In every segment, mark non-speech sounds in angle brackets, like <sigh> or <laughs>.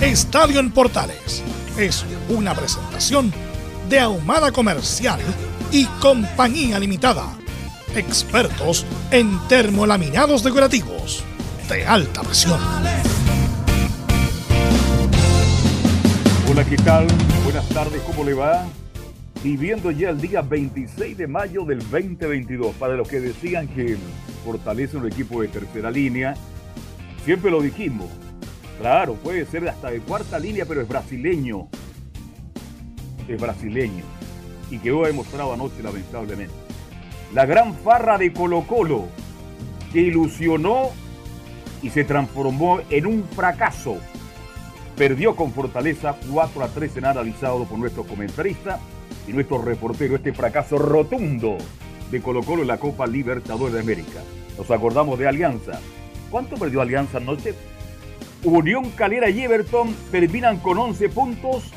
Estadio en Portales es una presentación de Ahumada Comercial y Compañía Limitada. Expertos en termolaminados decorativos de alta presión. Hola, ¿qué tal? Buenas tardes, ¿cómo le va? Viviendo ya el día 26 de mayo del 2022. Para los que decían que fortalece un equipo de tercera línea, siempre lo dijimos, Claro, puede ser hasta de cuarta línea, pero es brasileño. Es brasileño. Y quedó demostrado anoche, lamentablemente. La gran farra de Colo Colo, que ilusionó y se transformó en un fracaso. Perdió con fortaleza 4 a 3 en analizado por nuestro comentarista y nuestro reportero este fracaso rotundo de Colo Colo en la Copa Libertadores de América. Nos acordamos de Alianza. ¿Cuánto perdió Alianza anoche? Unión Calera y Everton terminan con 11 puntos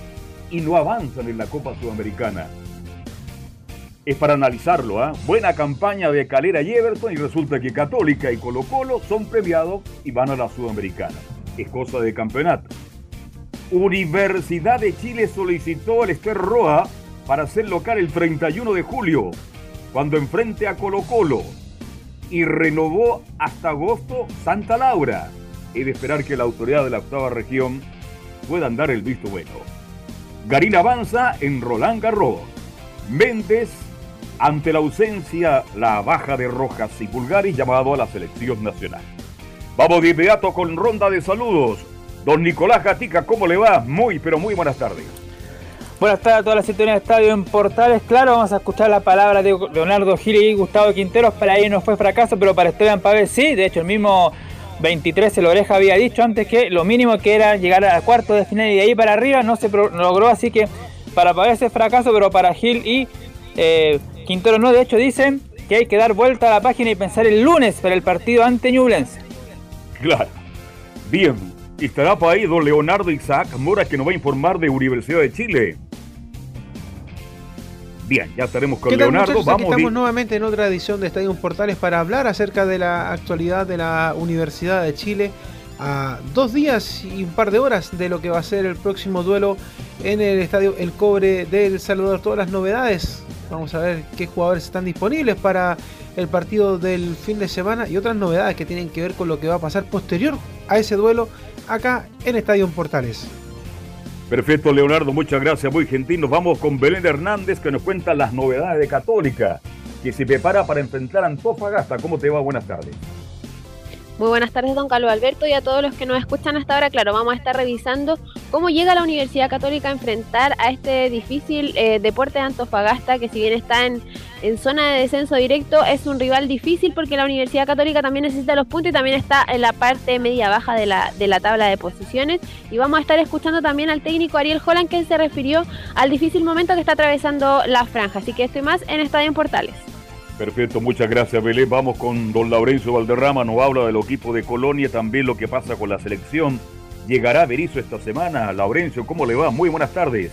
y no avanzan en la Copa Sudamericana. Es para analizarlo, ¿ah? Buena campaña de Calera y Everton y resulta que Católica y Colo Colo son premiados y van a la Sudamericana. Es cosa de campeonato. Universidad de Chile solicitó al Ester Roa para ser local el 31 de julio, cuando enfrente a Colo Colo, y renovó hasta agosto Santa Laura y de esperar que la autoridad de la octava región pueda dar el visto bueno. Garín avanza en Roland Garros. Méndez, ante la ausencia, la baja de Rojas y Pulgari, llamado a la selección nacional. Vamos de inmediato con ronda de saludos. Don Nicolás Gatica, ¿cómo le va? Muy, pero muy buenas tardes. Buenas tardes a toda la sintonía de estadio en Portales. Claro, vamos a escuchar la palabra de Leonardo Gil y Gustavo Quinteros. Para ellos no fue fracaso, pero para Esteban Pavés sí. De hecho, el mismo 23 el Oreja había dicho antes que lo mínimo que era llegar a cuarto de final y de ahí para arriba no se logró, así que para pagar ese fracaso, pero para Gil y eh, Quintero no, de hecho dicen que hay que dar vuelta a la página y pensar el lunes para el partido ante Ñublense. Claro. Bien, estará por ahí don Leonardo Isaac Mora que nos va a informar de Universidad de Chile. Bien, ya estaremos con Leonardo. Vamos estamos nuevamente en otra edición de Estadio Portales para hablar acerca de la actualidad de la Universidad de Chile a dos días y un par de horas de lo que va a ser el próximo duelo en el estadio El Cobre del Salvador. Todas las novedades. Vamos a ver qué jugadores están disponibles para el partido del fin de semana y otras novedades que tienen que ver con lo que va a pasar posterior a ese duelo acá en Estadio Portales. Perfecto, Leonardo, muchas gracias, muy gentil. Nos vamos con Belén Hernández que nos cuenta las novedades de Católica, que se prepara para enfrentar a Antofagasta. ¿Cómo te va? Buenas tardes. Muy buenas tardes, don Carlos Alberto, y a todos los que nos escuchan hasta ahora. Claro, vamos a estar revisando cómo llega la Universidad Católica a enfrentar a este difícil eh, deporte de Antofagasta, que si bien está en, en, zona de descenso directo, es un rival difícil porque la Universidad Católica también necesita los puntos y también está en la parte media-baja de la, de la tabla de posiciones. Y vamos a estar escuchando también al técnico Ariel Holland, que se refirió al difícil momento que está atravesando la franja. Así que estoy más en Estadio en Portales. Perfecto, muchas gracias Belén. Vamos con don Laurencio Valderrama, nos habla del equipo de Colonia, también lo que pasa con la selección. ¿Llegará Berizzo esta semana? Laurencio, ¿cómo le va? Muy buenas tardes.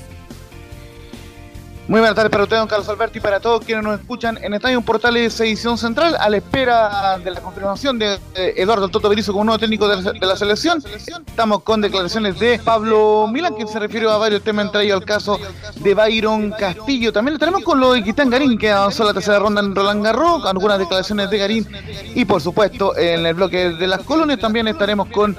Muy buenas tardes para usted, don Carlos Alberto, y para todos quienes nos escuchan en Estadio Portales Edición Central, a la espera de la confirmación de Eduardo Toto Berizzo como nuevo técnico de la, selección. Estamos con declaraciones de Pablo Milán, que se refirió a varios temas, entre ellos al caso de Byron Castillo. También lo tenemos con lo de Quitán Garín, que avanzó la tercera ronda en Roland Garros, algunas declaraciones de Garín, y por supuesto, en el bloque de las colonias también estaremos con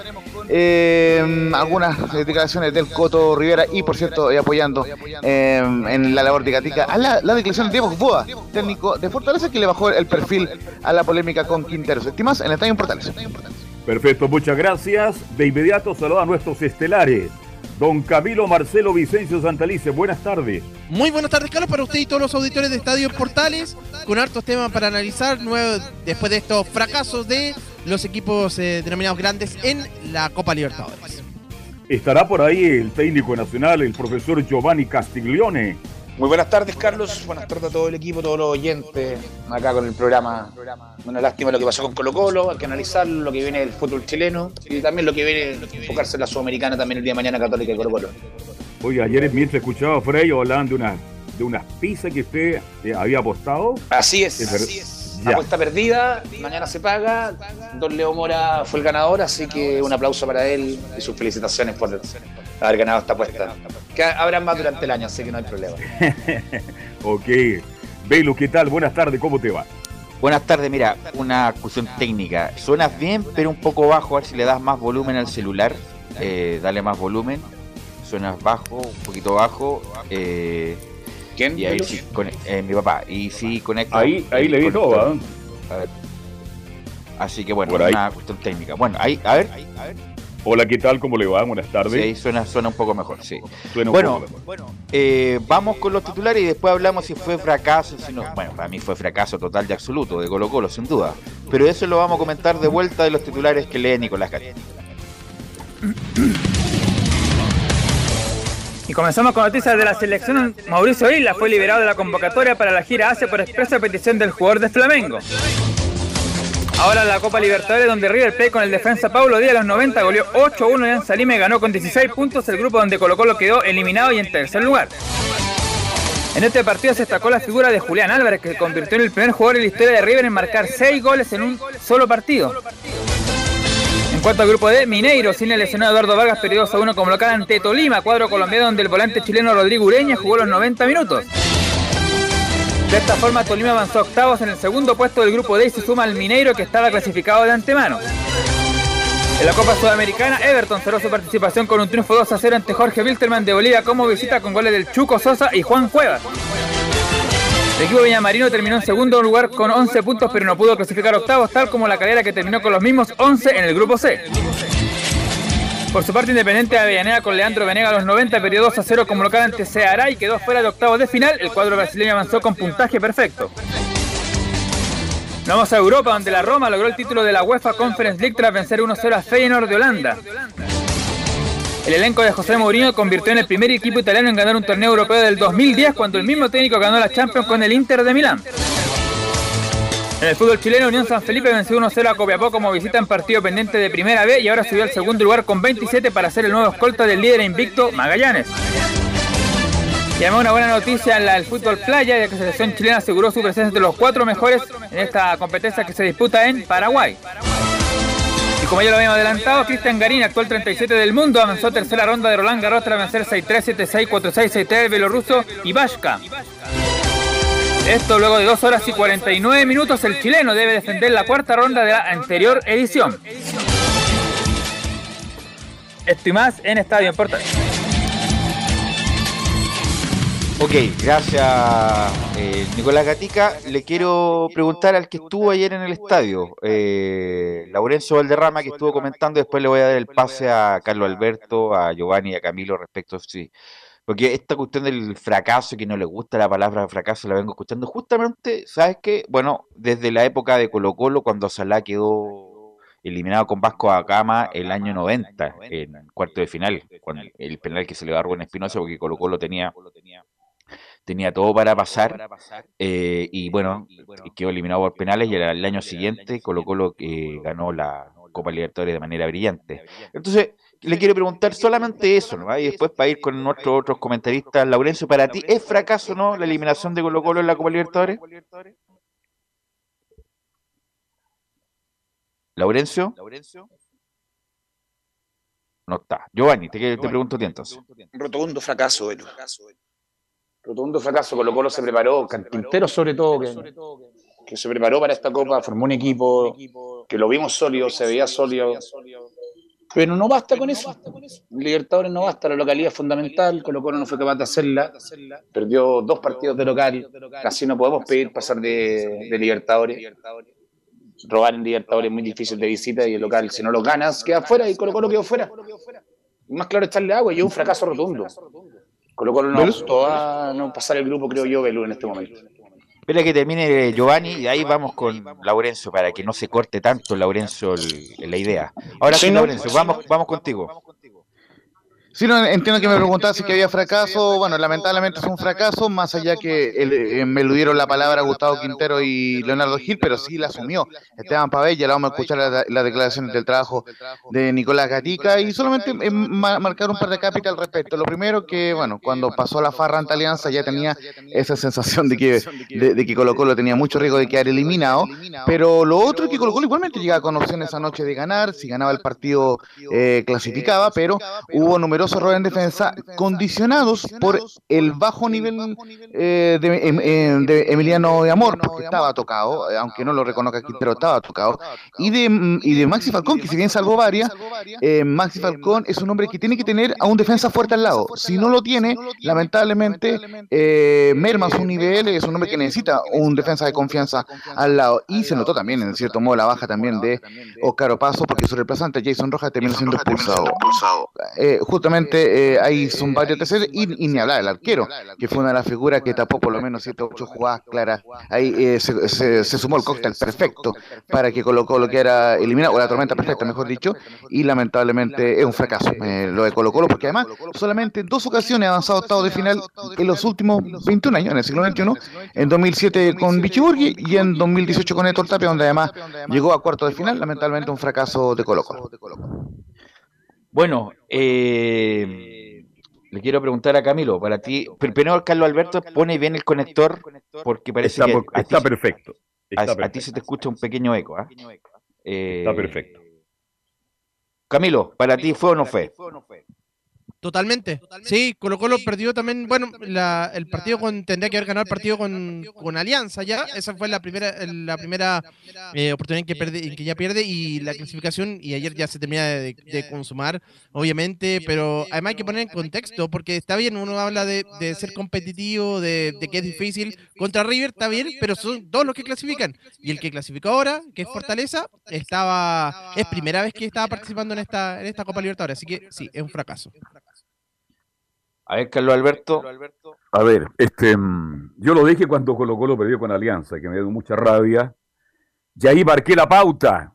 eh, algunas declaraciones del Coto Rivera y, por cierto, apoyando eh, en la labor de Gatica a la, declaración de Diego Boa, técnico de Fortaleza, que le bajó el perfil a la polémica con Quinteros. Estimas en el Estadio Importante. Perfecto, muchas gracias. De inmediato saludo a nuestros estelares. Don Camilo Marcelo Vicencio Santalice, buenas tardes. Muy buenas tardes, Carlos, para usted y todos los auditores de Estadio Portales, con hartos temas para analizar después de estos fracasos de los equipos eh, denominados grandes en la Copa Libertadores. Estará por ahí el técnico nacional, el profesor Giovanni Castiglione. Muy buenas tardes, Carlos. Buenas tardes a todo el equipo, todos los oyentes acá con el programa. Una lástima lo que pasó con Colo Colo, hay que analizar lo que viene del fútbol chileno y también lo que viene enfocarse en la Sudamericana también el día de mañana Católica y Colo Colo. Oye, ayer mientras escuchaba a Frey hablando de, una, de unas pizzas que usted eh, había apostado. Así es, así es Apuesta perdida, mañana se paga. Don Leo Mora fue el ganador, así que un aplauso para él y sus felicitaciones por haber ganado esta apuesta. Que habrá más durante el año, así que no hay problema. <laughs> ok. Belu, ¿qué tal? Buenas tardes, ¿cómo te va? Buenas tardes, mira, una cuestión técnica. Suenas bien, pero un poco bajo, a ver si le das más volumen al celular. Eh, dale más volumen. Suenas bajo, un poquito bajo. Eh, ¿Quién? Y ahí sí, con, eh, mi papá. Y sí conecta. Ahí, ahí le vi todo, A ver. Así que bueno, una cuestión técnica. Bueno, ahí, a ver. A ver. Hola, ¿qué tal? ¿Cómo le va? Buenas tardes. Sí, suena, suena un poco mejor, sí. Suena bueno, un poco mejor. Eh, vamos con los titulares y después hablamos si fue fracaso, si no. Bueno, para mí fue fracaso total y absoluto de Colo Colo, sin duda. Pero eso lo vamos a comentar de vuelta de los titulares que lee Nicolás Garín. Y comenzamos con noticias de la selección. Mauricio Isla fue liberado de la convocatoria para la gira Asia por expresa petición del jugador de Flamengo. Ahora la Copa Libertadores, donde River Plate con el defensa Paulo Díaz a los 90 goleó 8-1 y Salime ganó con 16 puntos el grupo donde Colo Colo quedó eliminado y en tercer lugar. En este partido se destacó la figura de Julián Álvarez, que se convirtió en el primer jugador en la historia de River en marcar 6 goles en un solo partido. En cuanto al grupo D, Mineiro, sin el lesionado Eduardo Vargas, perdió 2 a 1 como local ante Tolima, cuadro colombiano donde el volante chileno Rodrigo Ureña jugó los 90 minutos. De esta forma, Tolima avanzó octavos en el segundo puesto del grupo D y se suma al Mineiro que estaba clasificado de antemano. En la Copa Sudamericana, Everton cerró su participación con un triunfo 2 a 0 ante Jorge Wilterman de Bolivia como visita con goles del Chuco Sosa y Juan Cuevas. El equipo Villamarino terminó en segundo lugar con 11 puntos, pero no pudo clasificar octavos, tal como la calera que terminó con los mismos 11 en el grupo C. Por su parte, Independiente de Avellaneda con Leandro Venega a los 90 perdió 2 a 0 como local ante Ceará y quedó fuera de octavos de final. El cuadro brasileño avanzó con puntaje perfecto. Vamos a Europa, donde la Roma logró el título de la UEFA Conference League tras vencer 1-0 a Feyenoord de Holanda. El elenco de José Mourinho convirtió en el primer equipo italiano en ganar un torneo europeo del 2010 cuando el mismo técnico ganó la Champions con el Inter de Milán. En el fútbol chileno, Unión San Felipe venció 1-0 a Copiapó como visita en partido pendiente de Primera B y ahora subió al segundo lugar con 27 para ser el nuevo escolta del líder invicto Magallanes. Y además una buena noticia en el fútbol playa, ya que la selección chilena aseguró su presencia entre los cuatro mejores en esta competencia que se disputa en Paraguay como ya lo habíamos adelantado, Cristian Garín, actual 37 del mundo, avanzó a tercera ronda de Roland Garros tras vencer 6-3, 7-6, 4-6, 6-3 del bielorruso Ivashka. Esto luego de 2 horas y 49 minutos, el chileno debe defender la cuarta ronda de la anterior edición. Esto y más en Estadio Portal. Ok, gracias eh, Nicolás Gatica. Le quiero preguntar al que estuvo ayer en el estadio, eh, Valderrama, que estuvo comentando, después le voy a dar el pase a Carlos Alberto, a Giovanni y a Camilo respecto a sí. Porque esta cuestión del fracaso, que no le gusta la palabra fracaso, la vengo escuchando justamente, ¿sabes qué? Bueno, desde la época de Colo Colo, cuando Salah quedó eliminado con Vasco a Cama el año 90, en cuarto de final, con el penal que se le da a Espinosa, porque Colo Colo tenía tenía todo para pasar eh, y bueno, quedó eliminado por penales y el, año siguiente Colo Colo que ganó la Copa Libertadores de manera brillante. Entonces, le quiero preguntar solamente eso, ¿no? Y después para ir con nuestros otros comentaristas, Laurencio, para ti, ¿es fracaso no la eliminación de Colo Colo en la Copa Libertadores? Laurencio. No está. Giovanni, te, te pregunto a ti entonces. Rotundo fracaso, rotundo fracaso. Colo Colo se preparó, Cantintero sobre todo, que, se preparó para esta copa, formó un equipo que lo vimos sólido, se veía sólido. Pero no basta con eso. Libertadores no basta, la localidad es fundamental. Colo Colo no fue capaz de hacerla. Perdió dos partidos de local. Casi no podemos pedir pasar de, de Libertadores. Robar en Libertadores es muy difícil de visita y el local, si no lo ganas, queda fuera y Colo Colo quedó fuera. Más claro echarle agua y es un fracaso rotundo. Colo Colo no gustó a no pasar el grupo, creo yo, Belú, en este momento. Espera que termine Giovanni y ahí vamos con Laurencio para que no se corte tanto, Laurencio, el- la idea. Ahora sí, Sí, no. Laurencio, vamos, vamos contigo. Sí, no, entiendo que me preguntaba si que había fracaso. Bueno, lamentablemente es un fracaso, más allá que el- eh, me eludieron la palabra Gustavo Quintero y Leonardo Gil, pero sí la asumió Esteban Pabell. Ya la vamos a escuchar las las declaraciones del trabajo de Nicolás Gatica y solamente eh, ma- marcar un par de cápitas al respecto. Lo primero que, bueno, cuando pasó la farra ante Alianza ya tenía esa sensación de que, de, de que Colo Colo tenía mucho riesgo de quedar eliminado, pero lo otro es que Colo Colo igualmente llegaba con opciones esa noche de ganar, si ganaba el partido eh, clasificaba, pero hubo numerosos errores en defensa condicionados por el bajo nivel eh, de, em- em, de Emiliano de Amor, porque estaba tocado, eh, aunque no lo reconozca Quintero, estaba tocado, y de, mm, y de Maxi Falcón, que si bien salvó varias, eh, Maxi Falcón es un hombre que tiene que tener a un defensa fuerte al lado. Si no lo tiene, lamentablemente eh, merma su nivel, es un hombre que necesita un defensa de confianza al lado. Y se notó también, en cierto modo, la baja también de Oscar Opaso, porque su reemplazante Jason Rojas terminó siendo expulsado. Eh, justamente eh, ahí son varios terceros, y, y ni hablar del arquero, que fue una de las figuras que tapó por lo menos 7 o 8 jugadas claras. Ahí eh, se, se- se sumó el cóctel perfecto para que Colo Colo quedara eliminado, o la tormenta perfecta, mejor dicho, y lamentablemente es un fracaso eh, lo de Colo Colo, porque además solamente en dos ocasiones ha avanzado a octavos de final en los últimos 21 años, en el siglo XXI, en 2007 con Bichiburgi y en 2018 con Héctor Tapia, donde además llegó a cuartos de final, lamentablemente un fracaso de Colo Colo. Bueno, eh, le quiero preguntar a Camilo, para ti, pr- primero Carlos Alberto pone bien el conector porque parece Está, que por- a ti está perfecto. a, ti se te escucha un pequeño eco. Eh, Está perfecto. Camilo, ¿para ti fue o no fue? Totalmente. Sí, Colo Colo perdió también, bueno, la- el partido con, tendría que haber ganado el partido con, con Alianza ya. Esa fue la primera, la primera eh, oportunidad que, pierde, en que ya pierde y la clasificación, y ayer ya se termina de, de consumar, obviamente, pero además hay que poner en contexto, porque está bien, uno habla de, de ser competitivo, de, de que es difícil. Contra River está bien, pero son dos los que clasifican. Y el que clasificó ahora, que es Fortaleza, estaba, es primera vez que estaba participando en esta, en esta Copa Libertadores, así que sí, es un fracaso. A ver, Carlos Alberto. A ver, este, mm, yo lo dije cuando Colo Colo perdió con Alianza, que me dio mucha rabia. Y ahí marqué la pauta.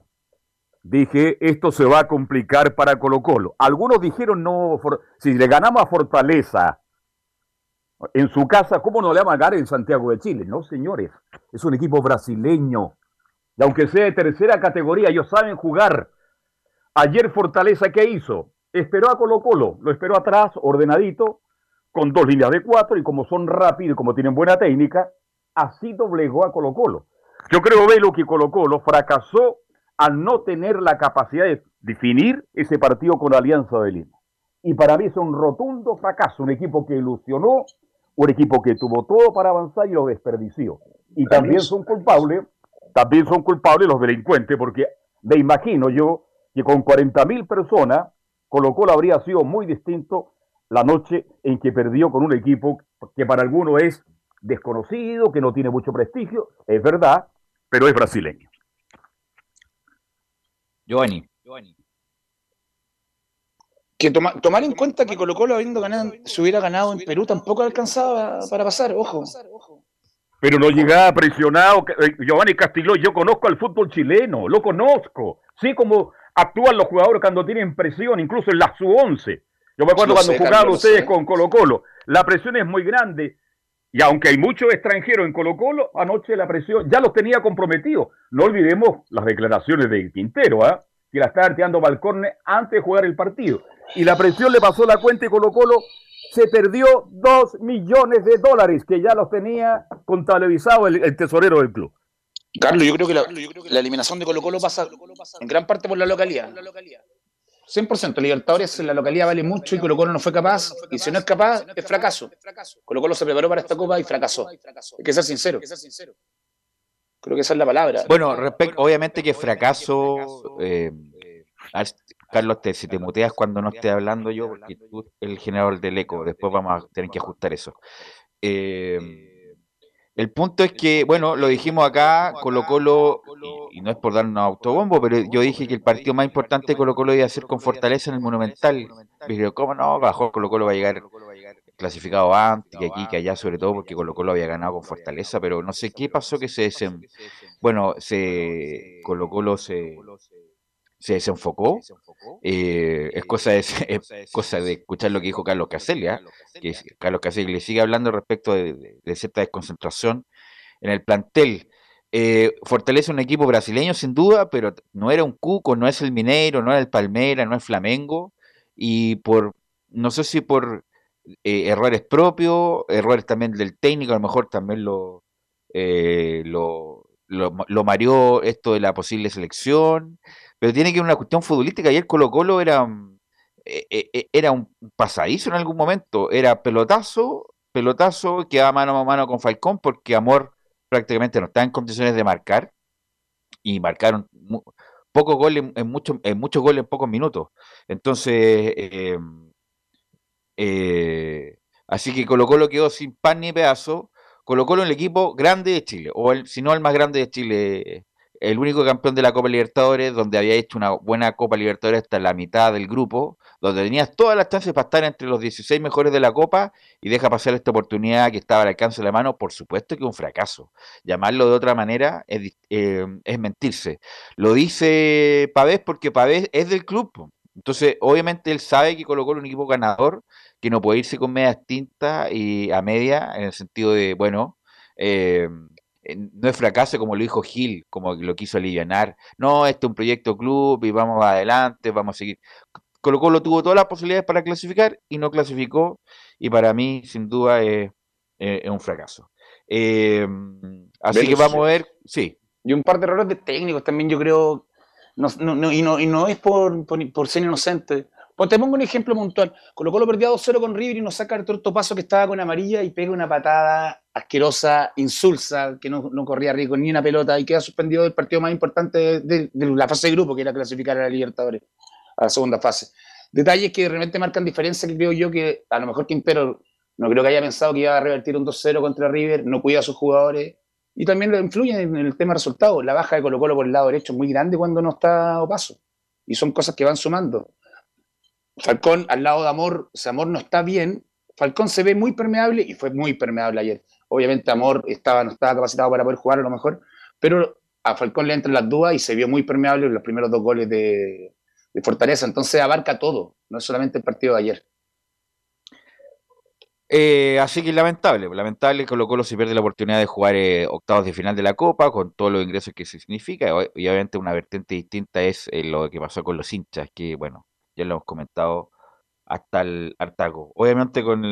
Dije, esto se va a complicar para Colo Colo. Algunos dijeron, no, For- si le ganamos a Fortaleza en su casa, ¿cómo no le vamos a ganar en Santiago de Chile? No, señores, es un equipo brasileño. Y aunque sea de tercera categoría, ellos saben jugar. Ayer Fortaleza, ¿qué hizo? Esperó a Colo Colo, lo esperó atrás, ordenadito, con dos líneas de cuatro, y como son rápidos y como tienen buena técnica, así doblegó a Colo Colo. Yo creo, Velo, que Colo Colo fracasó al no tener la capacidad de definir ese partido con Alianza de Lima. Y para mí es un rotundo fracaso, un equipo que ilusionó, un equipo que tuvo todo para avanzar y lo desperdició. Y también son culpables, también son culpables los delincuentes, porque me imagino yo que con 40.000 personas, Colo Colo habría sido muy distinto la noche en que perdió con un equipo que para algunos es desconocido, que no tiene mucho prestigio, es verdad, pero es brasileño. Giovanni. Que toma- tomar en cuenta que Colo Colo habiendo ganado, se hubiera ganado en Perú tampoco alcanzaba para pasar, ojo. Pero no llegaba presionado. eh, Giovanni Castillo, yo conozco al fútbol chileno, lo conozco. Sí, como actúan los jugadores cuando tienen presión, incluso en la sub-11. Yo me acuerdo Lo cuando sé, jugaban Carlos, ustedes sé. con Colo Colo. La presión es muy grande. Y aunque hay muchos extranjeros en Colo Colo, anoche la presión ya los tenía comprometidos. No olvidemos las declaraciones de Quintero, ¿ah? que la estaba arteando Balcorne antes de jugar el partido. Y la presión le pasó la cuenta y Colo Colo se perdió dos millones de dólares que ya los tenía contabilizado el, el tesorero del club. Carlos, yo creo que la, la eliminación de Colo Colo pasa en gran parte por la localidad. 100%, Libertadores en la localidad vale mucho y Colo Colo no fue capaz. Y si no es capaz, es fracaso. Colo Colo se preparó para esta copa y fracasó. Hay que ser sincero. Creo que esa es la palabra. Bueno, respecto, obviamente que fracaso. eh, ver, Carlos, te, si te muteas cuando no esté hablando yo, porque tú el generador del eco, después vamos a tener que ajustar eso. Eh, el punto es que, bueno, lo dijimos acá, Colo Colo, y, no es por dar un autobombo, pero yo dije que el partido más importante de Colo Colo iba a ser con Fortaleza en el Monumental. Pero ¿cómo no? Bajo Colo Colo va a llegar clasificado antes, que aquí, que allá, sobre todo porque Colo Colo había ganado con Fortaleza, pero no sé qué pasó que se... bueno, se Colo Colo se se desenfocó. Eh, es cosa de, cosa de escuchar lo que dijo Carlos Caselli, ¿ah? que Carlos Caselli le sigue hablando respecto de, cierta desconcentración en el plantel. Eh, fortalece un equipo brasileño sin duda, pero no era un Cuco, no es el Mineiro, no era el Palmera, no es Flamengo, y por, no sé si por eh, errores propios, errores también del técnico, a lo mejor también lo, lo, lo, lo mareó esto de la posible selección, pero tiene que ver una cuestión futbolística. Ayer Colo Colo era, eh, eh, eh, era un pasadizo en algún momento, era pelotazo, pelotazo, quedaba mano a mano con Falcón porque Amor prácticamente no estaba en condiciones de marcar y marcaron pocos goles en, muchos en muchos goles en pocos minutos. Entonces, así que Colo Colo quedó sin pan ni pedazo. Colo Colo el equipo grande de Chile, o el, si no el más grande de Chile el único campeón de la Copa Libertadores, donde había hecho una buena Copa Libertadores hasta la mitad del grupo, donde tenías todas las chances para estar entre los 16 mejores de la Copa y deja pasar esta oportunidad que estaba al alcance de la mano, por supuesto que es un fracaso. Llamarlo de otra manera es, eh, mentirse. Lo dice Pavés porque Pavés es del club. Entonces, obviamente él sabe que colocó un equipo ganador, que no puede irse con medias tintas y a media, en el sentido de, bueno, eh, no es fracaso como lo dijo Gil, como lo quiso aliviar. No, este es un proyecto club y vamos adelante, vamos a seguir. Colo Colo tuvo todas las posibilidades para clasificar y no clasificó y para mí sin duda es, un fracaso. Eh, así que vamos a ver, sí. Y un par de errores de técnicos también yo creo, no, no, y, no, y no es por, por, por ser inocente, pues te pongo un ejemplo puntual. Colo Colo perdía 2-0 con River y nos saca el torto paso que estaba con amarilla y pega una patada asquerosa, insulsa, que no, corría rico ni una pelota y queda suspendido del partido más importante de, la fase de grupo, que era clasificar a la Libertadores, a la segunda fase. Detalles que realmente marcan diferencia que creo yo que a lo mejor Quintero no creo que haya pensado que iba a revertir un 2-0 contra River, no cuida a sus jugadores y también lo influye en el tema resultado. La baja de Colo Colo por el lado derecho es muy grande cuando no está Opaso y son cosas que van sumando. Falcón al lado de Amor, si Amor no está bien, Falcón se ve muy permeable y fue muy permeable ayer. Obviamente Amor estaba, no estaba capacitado para poder jugar a lo mejor, pero a Falcón le entran las dudas y se vio muy permeable en los primeros dos goles de, Fortaleza. Entonces abarca todo, no es solamente el partido de ayer. Eh, así que lamentable, lamentable Colo Colo se pierde la oportunidad de jugar eh, octavos de final de la Copa con todos los ingresos que se significa. Y obviamente una vertiente distinta es eh, lo que pasó con los hinchas, que bueno, ya lo hemos comentado hasta el hartago. Obviamente con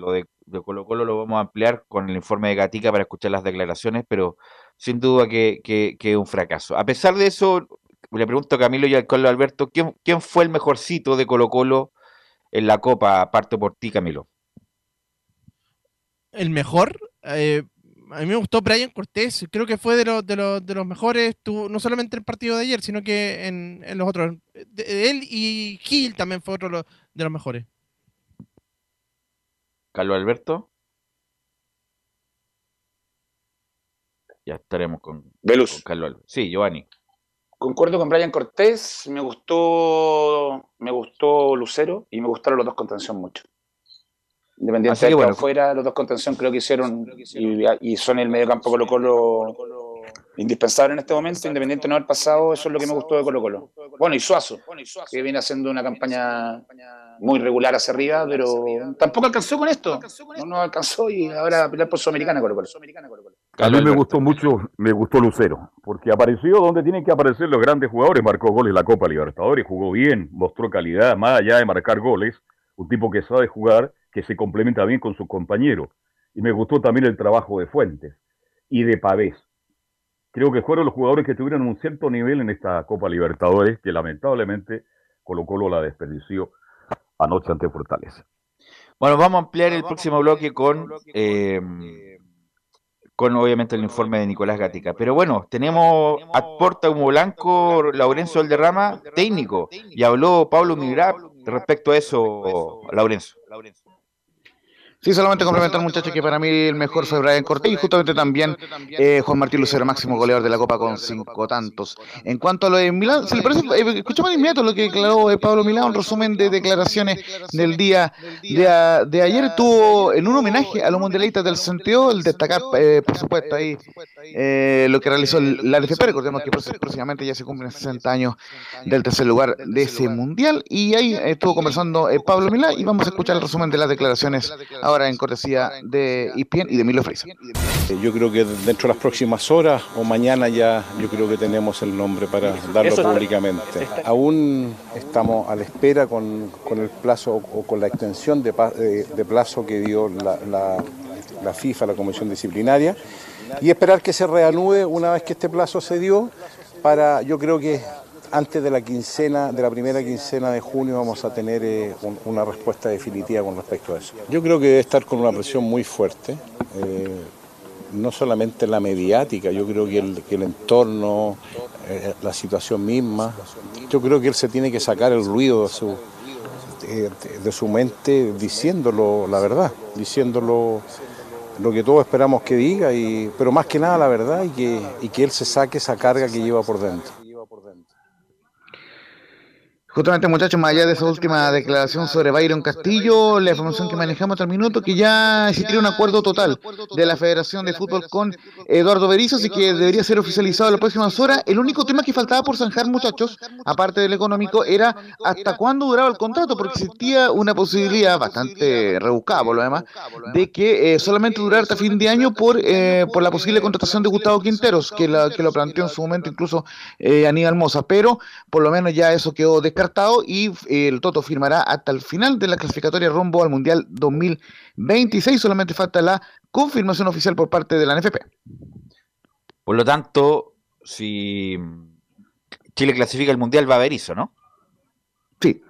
lo de, Colo Colo lo vamos a ampliar con el informe de Gatica para escuchar las declaraciones, pero sin duda que, es un fracaso. A pesar de eso, le pregunto a Camilo y al Carlos Alberto, ¿quién, ¿quién fue el mejorcito de Colo Colo en la Copa? Parto por ti, Camilo. El mejor, eh, a mí me gustó Brian Cortés, creo que fue de, los de, los, de los mejores, no solamente en el partido de ayer, sino que en, los otros. él y Gil también fue otro de los mejores. Carlos Alberto. Ya estaremos con, Velus. Carlos Alberto. Sí, Giovanni. Concuerdo con Brian Cortés, me gustó, me gustó Lucero y me gustaron los dos contención mucho. Independiente de que bueno, fuera, los dos contención creo que hicieron y, son el medio campo Colo Colo indispensable en este momento, independiente de no haber pasado, eso es lo que me gustó de Colo Colo. Bueno, y Suazo, que viene haciendo una campaña muy regular hacia arriba, pero tampoco alcanzó con esto. No, no alcanzó y ahora a pelear por Sudamericana Colo Colo. A mí me gustó mucho, me gustó Lucero, porque apareció donde tienen que aparecer los grandes jugadores, marcó goles en la Copa Libertadores, jugó bien, mostró calidad, más allá de marcar goles, un tipo que sabe jugar que se complementa bien con su compañero. Y me gustó también el trabajo de Fuentes y de Pavés. Creo que fueron los jugadores que tuvieron un cierto nivel en esta Copa Libertadores, que lamentablemente Colo Colo la desperdició anoche ante Fortaleza. Bueno, vamos a ampliar el próximo bloque con eh, con obviamente el informe de Nicolás Gatica. Pero bueno, tenemos a Porta Humo Blanco, Laurenzo Valderrama, técnico, y habló Pablo Migrap respecto a eso, Laurenzo. Sí, solamente complementar, muchachos, que para mí el mejor fue Brian Cortés y justamente también eh, Juan Martín Lucero, máximo goleador de la Copa con cinco tantos. En cuanto a lo de Milán, ¿se le parece? Eh, escuchamos de inmediato lo que declaró eh, Pablo Milán, un resumen de declaraciones del día de, de ayer. Tuvo en un homenaje a los mundialistas del sentido, el destacar, por supuesto, ahí lo que realizó la LFP. Recordemos que próximamente ya se cumplen 60 años del tercer lugar de ese mundial. Y ahí estuvo conversando Pablo Milán y vamos a escuchar el resumen de las declaraciones ahora en cortesía de ISPIEN y de Milo Freisa. Eh, yo creo que dentro de las próximas horas o mañana ya yo creo que tenemos el nombre para darlo públicamente. Aún estamos a la espera con, el plazo o con la extensión de, plazo que dio la, la, la FIFA, la Comisión Disciplinaria, y esperar que se reanude una vez que este plazo se dio para, yo creo que antes de la quincena, de la primera quincena de junio vamos a tener eh, una respuesta definitiva con respecto a eso. Yo creo que debe estar con una presión muy fuerte, eh, no solamente la mediática, yo creo que el, entorno, eh, la situación misma, yo creo que él se tiene que sacar el ruido de su, de, su mente diciéndolo la verdad, diciéndolo lo que todos esperamos que diga, y, pero más que nada la verdad y que, y que él se saque esa carga que lleva por dentro. Justamente, muchachos, más allá de esa última declaración sobre Byron Castillo, la información que manejamos hasta el minuto, que ya existiría un acuerdo total de la Federación de Fútbol con Eduardo Berizzo, y que debería ser oficializado en las próximas horas. El único tema que faltaba por zanjar, muchachos, aparte del económico, era hasta cuándo duraba el contrato, porque existía una posibilidad bastante rebuscada, por lo demás, de que eh, solamente durara hasta fin de año por, eh, por la posible contratación de Gustavo Quinteros, que, la, que lo planteó en su momento incluso eh, Aníbal Moza, pero por lo menos ya eso quedó descartado y eh, el Toto firmará hasta el final de la clasificatoria rumbo al Mundial 2026. Solamente falta la confirmación oficial por parte de la NFP. Por lo tanto, si Chile clasifica el Mundial va a haber eso, ¿no? Sí.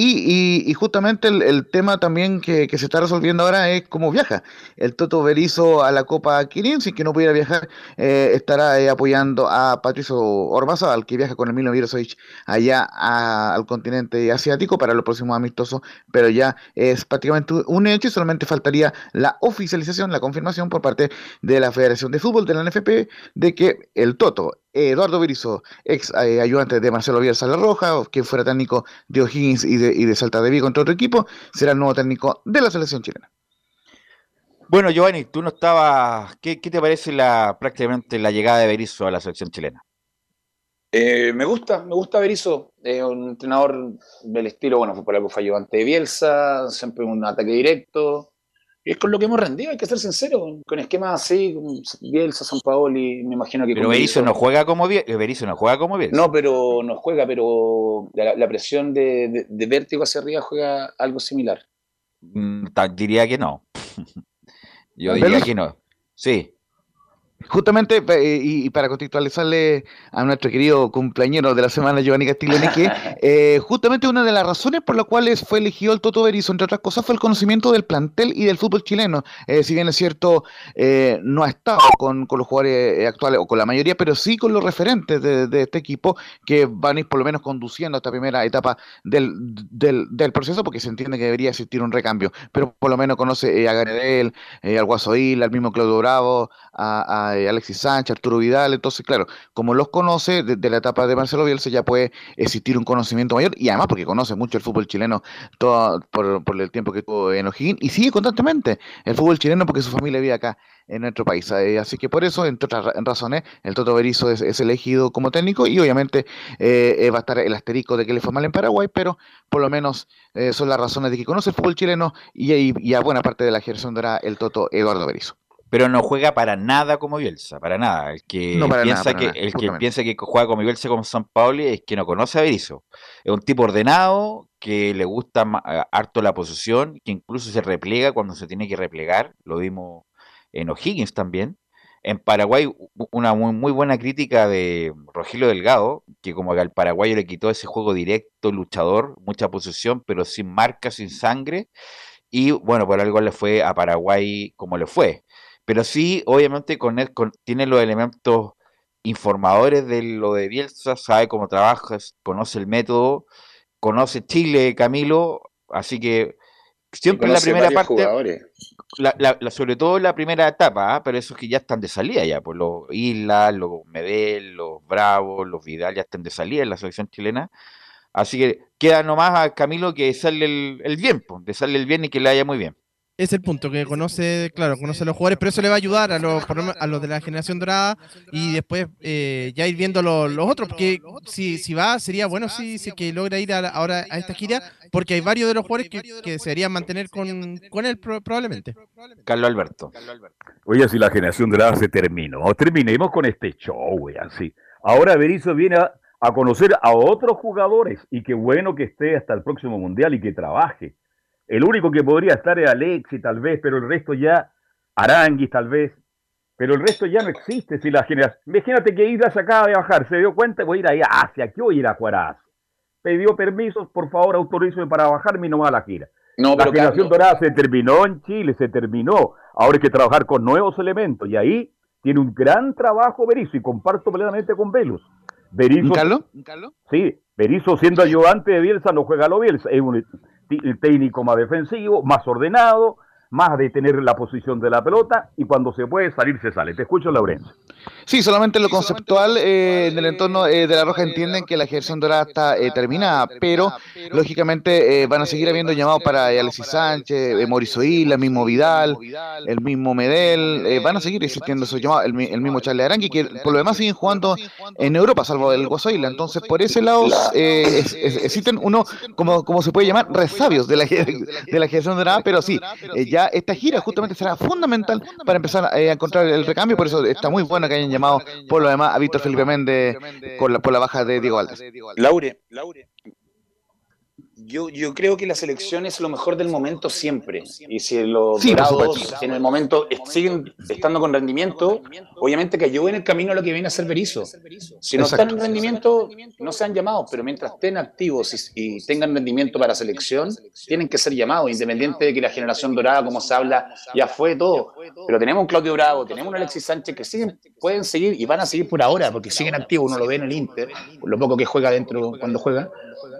Y, justamente el, tema también que, se está resolviendo ahora es cómo viaja. El Toto Berizo a la Copa Quirín, sin que no pudiera viajar, eh, estará eh, apoyando a Patricio Ormazábal, que viaja con el Milo Mirosevic allá al continente asiático para los próximos amistosos, pero ya es prácticamente un hecho y solamente faltaría la oficialización, la confirmación por parte de la Federación de Fútbol de la NFP de que el Toto Eduardo Berizzo, ex eh, ayudante de Marcelo Bielsa La Roja, que fuera técnico de O'Higgins y de, y de Salta de Vigo, entre otro equipo, será el nuevo técnico de la selección chilena. Bueno, Giovanni, tú no estabas. ¿Qué, te parece la prácticamente la llegada de Berizzo a la selección chilena? Eh, me gusta, me gusta Berizzo, es un entrenador del estilo, bueno, fue por algo fue ayudante de Bielsa, siempre un ataque directo, es con lo que hemos rendido, hay que ser sincero, con esquemas así, Bielsa, San Paoli, me imagino que... Pero Berizzo no juega como Berizzo no juega como Bielsa. No, pero no juega, pero la, presión de, vértigo hacia arriba juega algo similar. Mm, diría que no. <laughs> Yo diría que no. Sí. Justamente, eh, y, para contextualizarle a nuestro querido cumpleañero de la semana, Giovanni Castiglione, que <laughs> eh, justamente una de las razones por las cuales fue elegido el Toto Berizzo, entre otras cosas, fue el conocimiento del plantel y del fútbol chileno. Eh, si bien es cierto, no ha estado con, los jugadores actuales, o con la mayoría, pero sí con los referentes de, este equipo, que van a ir por lo menos conduciendo esta primera etapa del, del, proceso, porque se entiende que debería existir un recambio. Pero por lo menos conoce a Ganedel, al Guasoil, al mismo Claudio Bravo, a Alexis Sánchez, Arturo Vidal, entonces claro, como los conoce desde la etapa de Marcelo Bielsa ya puede existir un conocimiento mayor y además porque conoce mucho el fútbol chileno todo, por, el tiempo que tuvo en O'Higgins y sigue constantemente el fútbol chileno porque su familia vive acá en nuestro país. Eh, así que por eso, entre otras razones, el Toto Berizzo es, elegido como técnico y obviamente eh, eh, va a estar el asterisco de que le fue mal en Paraguay, pero por lo menos son las razones de que conoce el fútbol chileno y, a buena parte de la generación dará el Toto Eduardo Berizzo pero no juega para nada como Bielsa, para nada. El que piensa que el que piensa que juega como Bielsa como San Pauli es que no conoce a Berizzo. Es un tipo ordenado que le gusta harto la posición, que incluso se repliega cuando se tiene que replegar. Lo vimos en O'Higgins también. En Paraguay, una muy, buena crítica de Rogelio Delgado, que como que al paraguayo le quitó ese juego directo, luchador, mucha posición, pero sin marca, sin sangre. Y bueno, por algo le fue a Paraguay como le fue pero sí, obviamente, con él con, tiene los elementos informadores de lo de Bielsa, sabe cómo trabaja, conoce el método, conoce Chile, Camilo, así que siempre en la primera parte, la, sobre todo en la primera etapa, ¿ah? pero esos que ya están de salida ya, pues los Islas, los Medel, los Bravos, los Vidal ya están de salida en la selección chilena, así que queda nomás a Camilo que sale el, el bien, pues, de sale el bien y que le vaya muy bien es el punto, que conoce, claro, conoce a los jugadores, pero eso le va a ayudar a los, a los de la generación dorada y después eh, ya ir viendo los, otros, porque si, si va, sería bueno si, si que logra ir ahora a esta gira, porque hay varios de los jugadores que, que desearían mantener con, con él probablemente. Carlos Alberto. Oye, si la generación dorada se terminó, terminemos con este show, así. Ahora Berizzo viene a, a conocer a otros jugadores y qué bueno que esté hasta el próximo Mundial y que trabaje el único que podría estar es Alexi, tal vez, pero el resto ya, Aranguis, tal vez, pero el resto ya no existe. Si la generación, imagínate que Islas acaba de bajar, se dio cuenta, voy a ir ahí a Asia, ¿qué voy a ir a Juarás? Pidió permisos, por favor, autorízame para bajarme y no va a la gira. No, la generación dorada se terminó en Chile, se terminó. Ahora hay que trabajar con nuevos elementos y ahí tiene un gran trabajo Berizzo y comparto plenamente con Velus. Berizzo, ¿Carlos? Sí, Berizzo siendo ayudante de Bielsa no juega a lo Bielsa, es un el técnico más defensivo, más ordenado, más de tener la posición de la pelota y cuando se puede salir se sale. Te escucho, Laurencio. Sí, solamente lo conceptual eh, en el entorno eh, de la Roja entienden que la generación dorada está eh, terminada, pero lógicamente van a seguir habiendo llamados para Alexis Sánchez, Mauricio Isla, el mismo Vidal, el mismo Medel, van a seguir existiendo esos llamados, el, mismo Charles Arangui, que por lo demás siguen jugando en Europa, salvo el Gozo Isla. Entonces, por ese lado, existen uno, como, como se puede llamar, resabios de la, <laughs> de la generación dorada, pero sí, ya esta gira justamente será fundamental para empezar a encontrar el recambio, por eso está muy bueno que hayan llamado por lo demás a Víctor Felipe Méndez por la, por la baja de Diego Alves. Laure, Laure, yo, yo creo que la selección es lo mejor del momento siempre. Y si los dorados en el momento siguen estando con rendimiento, obviamente que yo en el camino a lo que viene a ser Berizzo. Si no están en rendimiento, no sean llamados, pero mientras estén activos y, tengan rendimiento para selección, tienen que ser llamados, independiente de que la generación dorada, como se habla, ya fue todo. Pero tenemos un Claudio Bravo, tenemos un Alexis Sánchez que siguen, pueden seguir y van a seguir por ahora, porque siguen activos, uno lo ve en el Inter, por lo poco que juega dentro cuando juega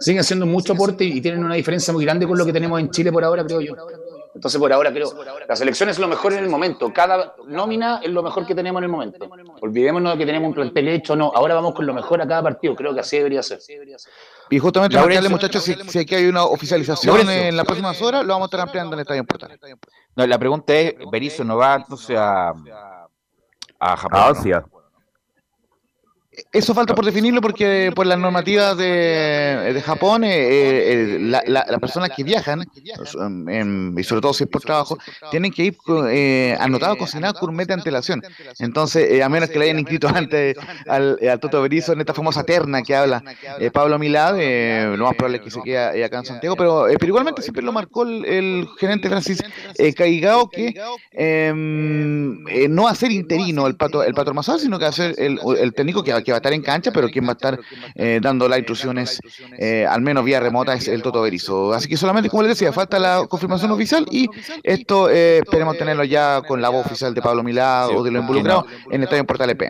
siguen haciendo mucho aporte y tienen una diferencia muy grande con lo que tenemos en Chile por ahora, creo yo. Entonces, por ahora creo, la selección es lo mejor en el momento. Cada nómina es lo mejor que tenemos en el momento. Olvidémonos de que tenemos un plantel hecho, no. Ahora vamos con lo mejor a cada partido. Creo que así debería ser. Y justamente, marcarle, muchachos, si, si, aquí hay una oficialización en las próximas horas, lo vamos a estar ampliando en el Estadio Portal. No, la pregunta es, Berizzo no va entonces a, a Japón. Eso falta por definirlo porque por las normativas de, de Japón, eh, eh, la, las personas que viajan, y sobre todo si es por trabajo, tienen que ir eh, con un mes antelación. Entonces, a menos que le hayan inscrito antes al, al Toto Berizo en esta famosa terna que habla Pablo Milad, lo más probable es que se quede acá en Santiago, pero, pero igualmente siempre lo marcó el, gerente Francis Caigao que em, no va a ser interino el pato el pato sino que va a ser el, el técnico que, que va a estar en cancha, pero quien va a estar eh, dando las instrucciones, eh, al menos vía remota, es el Toto Berizo. Así que solamente, como les decía, falta la confirmación oficial y esto eh, esperemos tenerlo ya con la voz oficial de Pablo Milá o de lo involucrado en el Estadio Portal EP.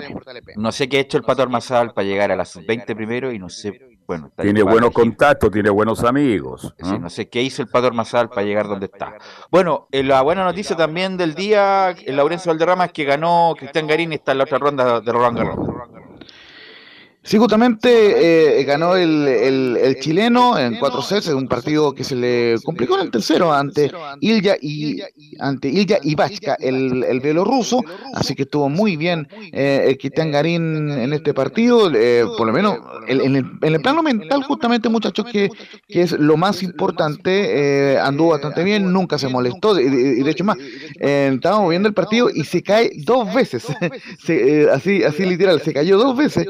No sé qué ha hecho el Pato Armazal para llegar a las 20 primero y no sé bueno, tiene buenos contactos, tiene buenos amigos. ¿no? sé qué hizo el Pato Armazal para llegar donde está. Bueno, la buena noticia también del día, el Laurencio Valderrama, es que ganó Cristian Garín y está en la otra ronda de Roland Garros. Sí, justamente eh, ganó el, el, chileno en cuatro sets, en un partido que se le complicó en el tercero ante Ilya y ante Ilya Ibachka, el, el bielorruso, así que estuvo muy bien eh, el en este partido, eh, por lo menos en, el, en, el, plano mental justamente muchachos que, que es lo más importante, eh, anduvo bastante bien, nunca se molestó, y, de hecho más, estábamos viendo el partido y se cae dos veces, <laughs> así, así literal, se cayó dos veces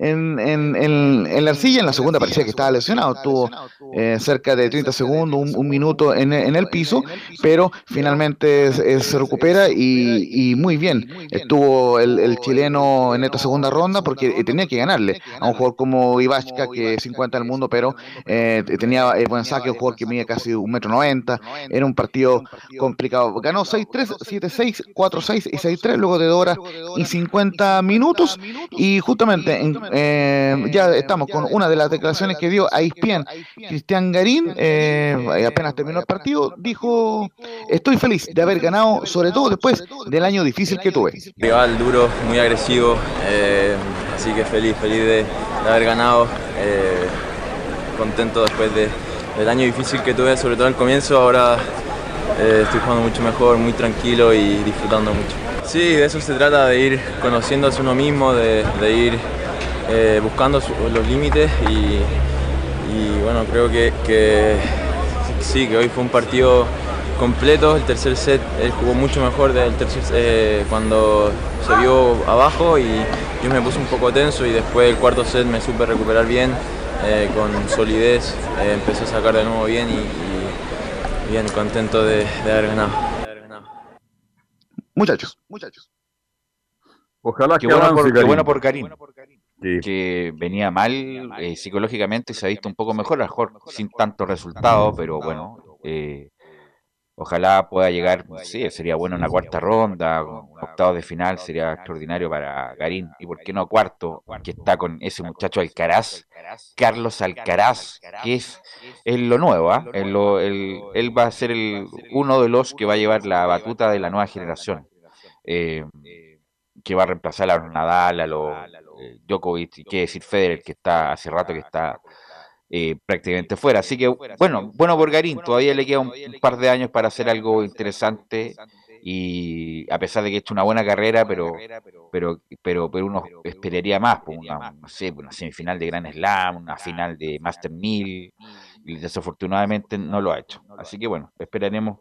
en, en, en, la arcilla, en la segunda parecía que estaba lesionado, tuvo eh, cerca de 30 segundos, un, minuto en, el piso, pero finalmente se recupera y, muy bien. Estuvo el, chileno en esta segunda ronda porque tenía que ganarle a un jugador como Ibachka, que es 50 del mundo, pero eh, tenía buen saque, un jugador que mide casi un metro noventa, era un partido complicado. Ganó 6-3, 7-6, 4-6 y 6-3 luego de 2 horas y 50 minutos. y justamente eh, ya estamos con una de las declaraciones que dio a Cristian Garín, eh, apenas terminó el partido, dijo, estoy feliz de haber ganado, sobre todo después del año difícil que tuve. Rival duro, muy agresivo, eh, así que feliz, feliz de, haber ganado, contento después del año difícil que tuve, sobre todo al comienzo, ahora estoy jugando mucho mejor, muy tranquilo y disfrutando mucho. Sí, de eso se trata, de ir conociéndose uno mismo, de, ir eh, buscando los límites y, bueno, creo que, sí, que hoy fue un partido completo, el tercer set él jugó mucho mejor del tercer eh, cuando se vio abajo y yo me puse un poco tenso y después el cuarto set me supe recuperar bien, eh, con solidez, empecé a sacar de nuevo bien y, bien contento de haber ganado. Muchachos, muchachos. Ojalá que bueno, por, qué bueno por Karim. Que venía mal eh, psicológicamente y se ha visto un poco mejor, a mejor sin tanto resultado, pero bueno, eh, ojalá pueda llegar, sí, sería bueno una cuarta ronda, octavo de final, sería extraordinario para Garín. Y por qué no cuarto, que está con ese muchacho Alcaraz, Carlos Alcaraz, que es, lo nuevo, ¿ah? él va a ser el, uno de los que va a llevar la batuta de la nueva generación. Eh, que va a reemplazar a Nadal, a los eh, Djokovic, y qué decir Federer, que está hace rato que está eh, prácticamente fuera. Así que, bueno, bueno por Garín, todavía le queda un, par de años para hacer algo interesante y a pesar de que ha hecho una buena carrera, pero pero pero pero uno esperaría más, pues, una, no sé, una semifinal de Grand Slam, una final de Master 1000 y desafortunadamente no lo ha hecho. Así que bueno, esperaremos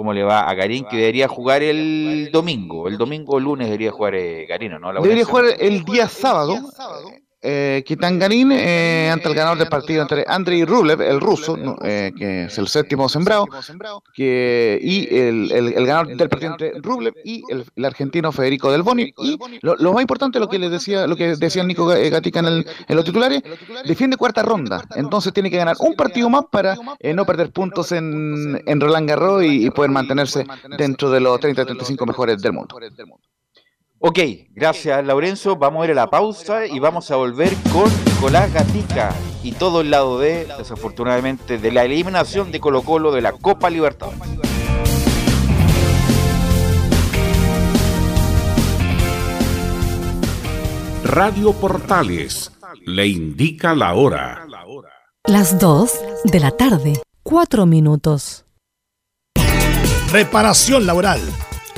cómo le va a Garín, que debería jugar el domingo. El domingo o lunes debería jugar eh, Garino, ¿no? debería jugar el día sábado eh, eh, ante el ganador del partido entre Andrei Rublev, el ruso, eh, que es el séptimo sembrado, que, y el, el, ganador del partido entre Rublev y el, argentino Federico Del Boni. Y lo, más importante, lo que les decía, lo que decía Nico Gatica en, los titulares, defiende cuarta ronda, entonces tiene que ganar un partido más para eh, no perder puntos en, en Roland Garros y, y poder mantenerse dentro de los 30-35 mejores del mundo. Ok, gracias Laurenzo. Vamos a ir a la pausa y vamos a volver con Nicolás Gatica y todo el lado de, desafortunadamente, de la eliminación de Colo Colo de la Copa Libertadores. Radio Portales le indica la hora. Las 2 de la tarde, 4 minutos. Reparación laboral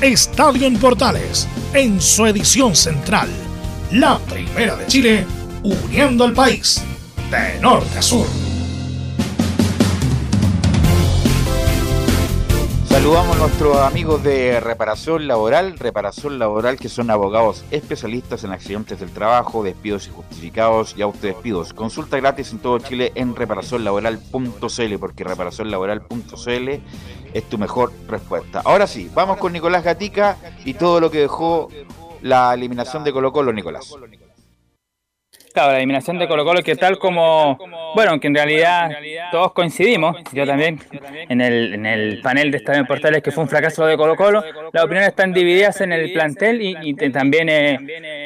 Estadio en Portales en su edición central. La primera de Chile, uniendo al país de norte a sur. Saludamos a nuestros amigos de Reparación Laboral, Reparación Laboral que son abogados especialistas en accidentes del trabajo, despidos injustificados y autodespidos. Consulta gratis en todo Chile en reparacionlaboral.cl porque reparacionlaboral.cl es tu mejor respuesta. Ahora sí, vamos con Nicolás Gatica y todo lo que dejó la eliminación de Colo Colo, Nicolás. Claro, la eliminación de Colo Colo que tal como, bueno, que en realidad todos coincidimos, yo también, en el, en el panel de Estadio Portales, que fue un fracaso de Colo Colo, las opiniones están divididas en el plantel y, y también eh,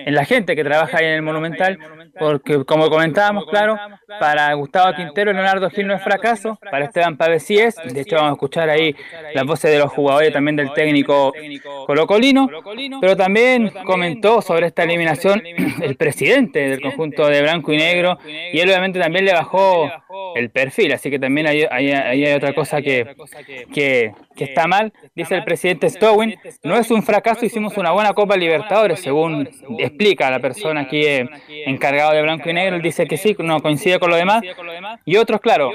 en la gente que trabaja ahí en el Monumental, porque como comentábamos, claro, para Gustavo Quintero, Leonardo Gil no es fracaso, para Esteban Pávez sí es, de hecho vamos a escuchar ahí las voces de los jugadores también del técnico colocolino, pero también comentó sobre esta eliminación el presidente del conjunto de blanco y negro, y él obviamente también le bajó el perfil, así que también hay, hay, hay otra cosa que, que, que, está mal, dice el presidente Stowin, no es un fracaso, hicimos una buena Copa Libertadores, según explica la persona aquí eh, de blanco y negro, dice que sí, no coincide con lo demás, y otros, claro,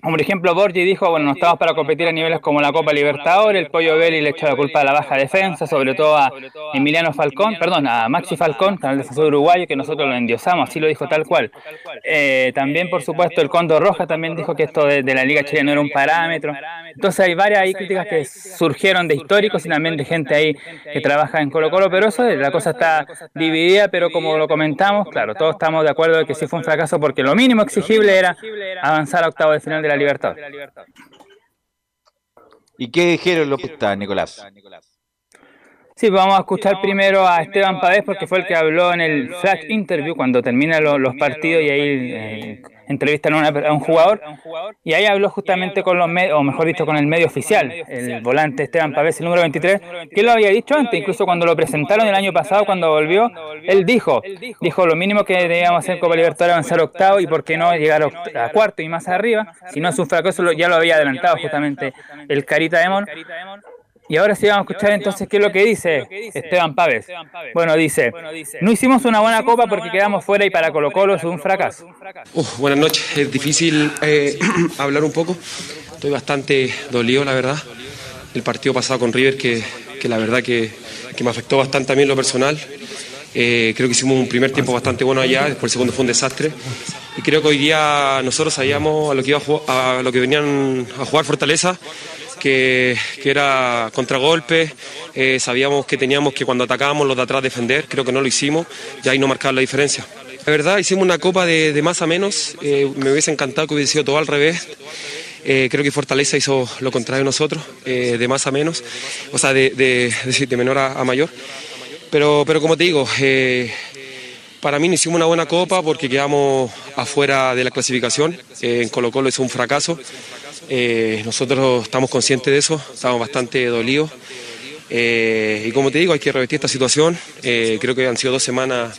como por ejemplo Borgi dijo, bueno, no estamos para competir a niveles como la Copa Libertadores, el Pollo Belli le echó la culpa a la baja defensa, sobre todo a Emiliano Falcón, perdón, a Maxi Falcón, el defensor uruguayo, que nosotros lo endiosamos, así lo dijo tal cual. Eh, también, por supuesto, el Condor Roja también dijo que esto de, la Liga Chilena no era un parámetro. Entonces hay varias críticas que surgieron de históricos y también de gente ahí que trabaja en Colo Colo, pero eso, la cosa está dividida, pero como lo comentamos, claro, todos estamos de acuerdo de que sí fue un fracaso porque lo mínimo exigible era avanzar a octavo de final de la Libertad. ¿Y qué dijeron los pistas, Nicolás? Sí, vamos a escuchar primero a Esteban Pavés porque fue el que habló en el flash interview cuando terminan lo, los partidos y ahí eh, entrevistan a, una, a, un jugador y ahí habló justamente con los medios, o mejor dicho con el medio oficial, el volante Esteban Pavés, el número 23, que lo había dicho antes, incluso cuando lo presentaron el año pasado, cuando volvió, él dijo, dijo lo mínimo que debíamos hacer Copa Libertadores avanzar octavo y por qué no llegar a cuarto y más arriba, si no es un fracaso, ya lo había adelantado justamente el Carita Demon. Y ahora sí vamos a escuchar entonces qué es lo que dice Esteban Pávez. Bueno, dice, no hicimos una buena copa porque quedamos fuera y para Colo Colo es un fracaso. Uf, buenas noches, es difícil eh, <clears throat> hablar un poco. Estoy bastante dolido, la verdad. El partido pasado con River, que, que la verdad que, que, me afectó bastante también lo personal. Eh, creo que hicimos un primer tiempo bastante bueno allá, después el segundo fue un desastre. Y creo que hoy día nosotros sabíamos a lo que, iba a, jugar, a lo que venían a jugar Fortaleza que, era contragolpe, eh, sabíamos que teníamos que cuando atacábamos los de atrás defender, creo que no lo hicimos, y ahí no marcar la diferencia. La verdad, hicimos una copa de, más a menos, eh, me hubiese encantado que hubiese sido todo al revés. Eh, creo que Fortaleza hizo lo contrario de nosotros, de más a menos, o sea, <laughs> de, de, menor a, a, mayor. Pero, pero como te digo, para mí no hicimos una buena copa porque quedamos afuera de la clasificación. en Colo Colo es un fracaso. Eh, nosotros estamos conscientes de eso, estamos bastante dolidos. Eh, y como te digo, hay que revertir esta situación. Eh, creo que han sido dos semanas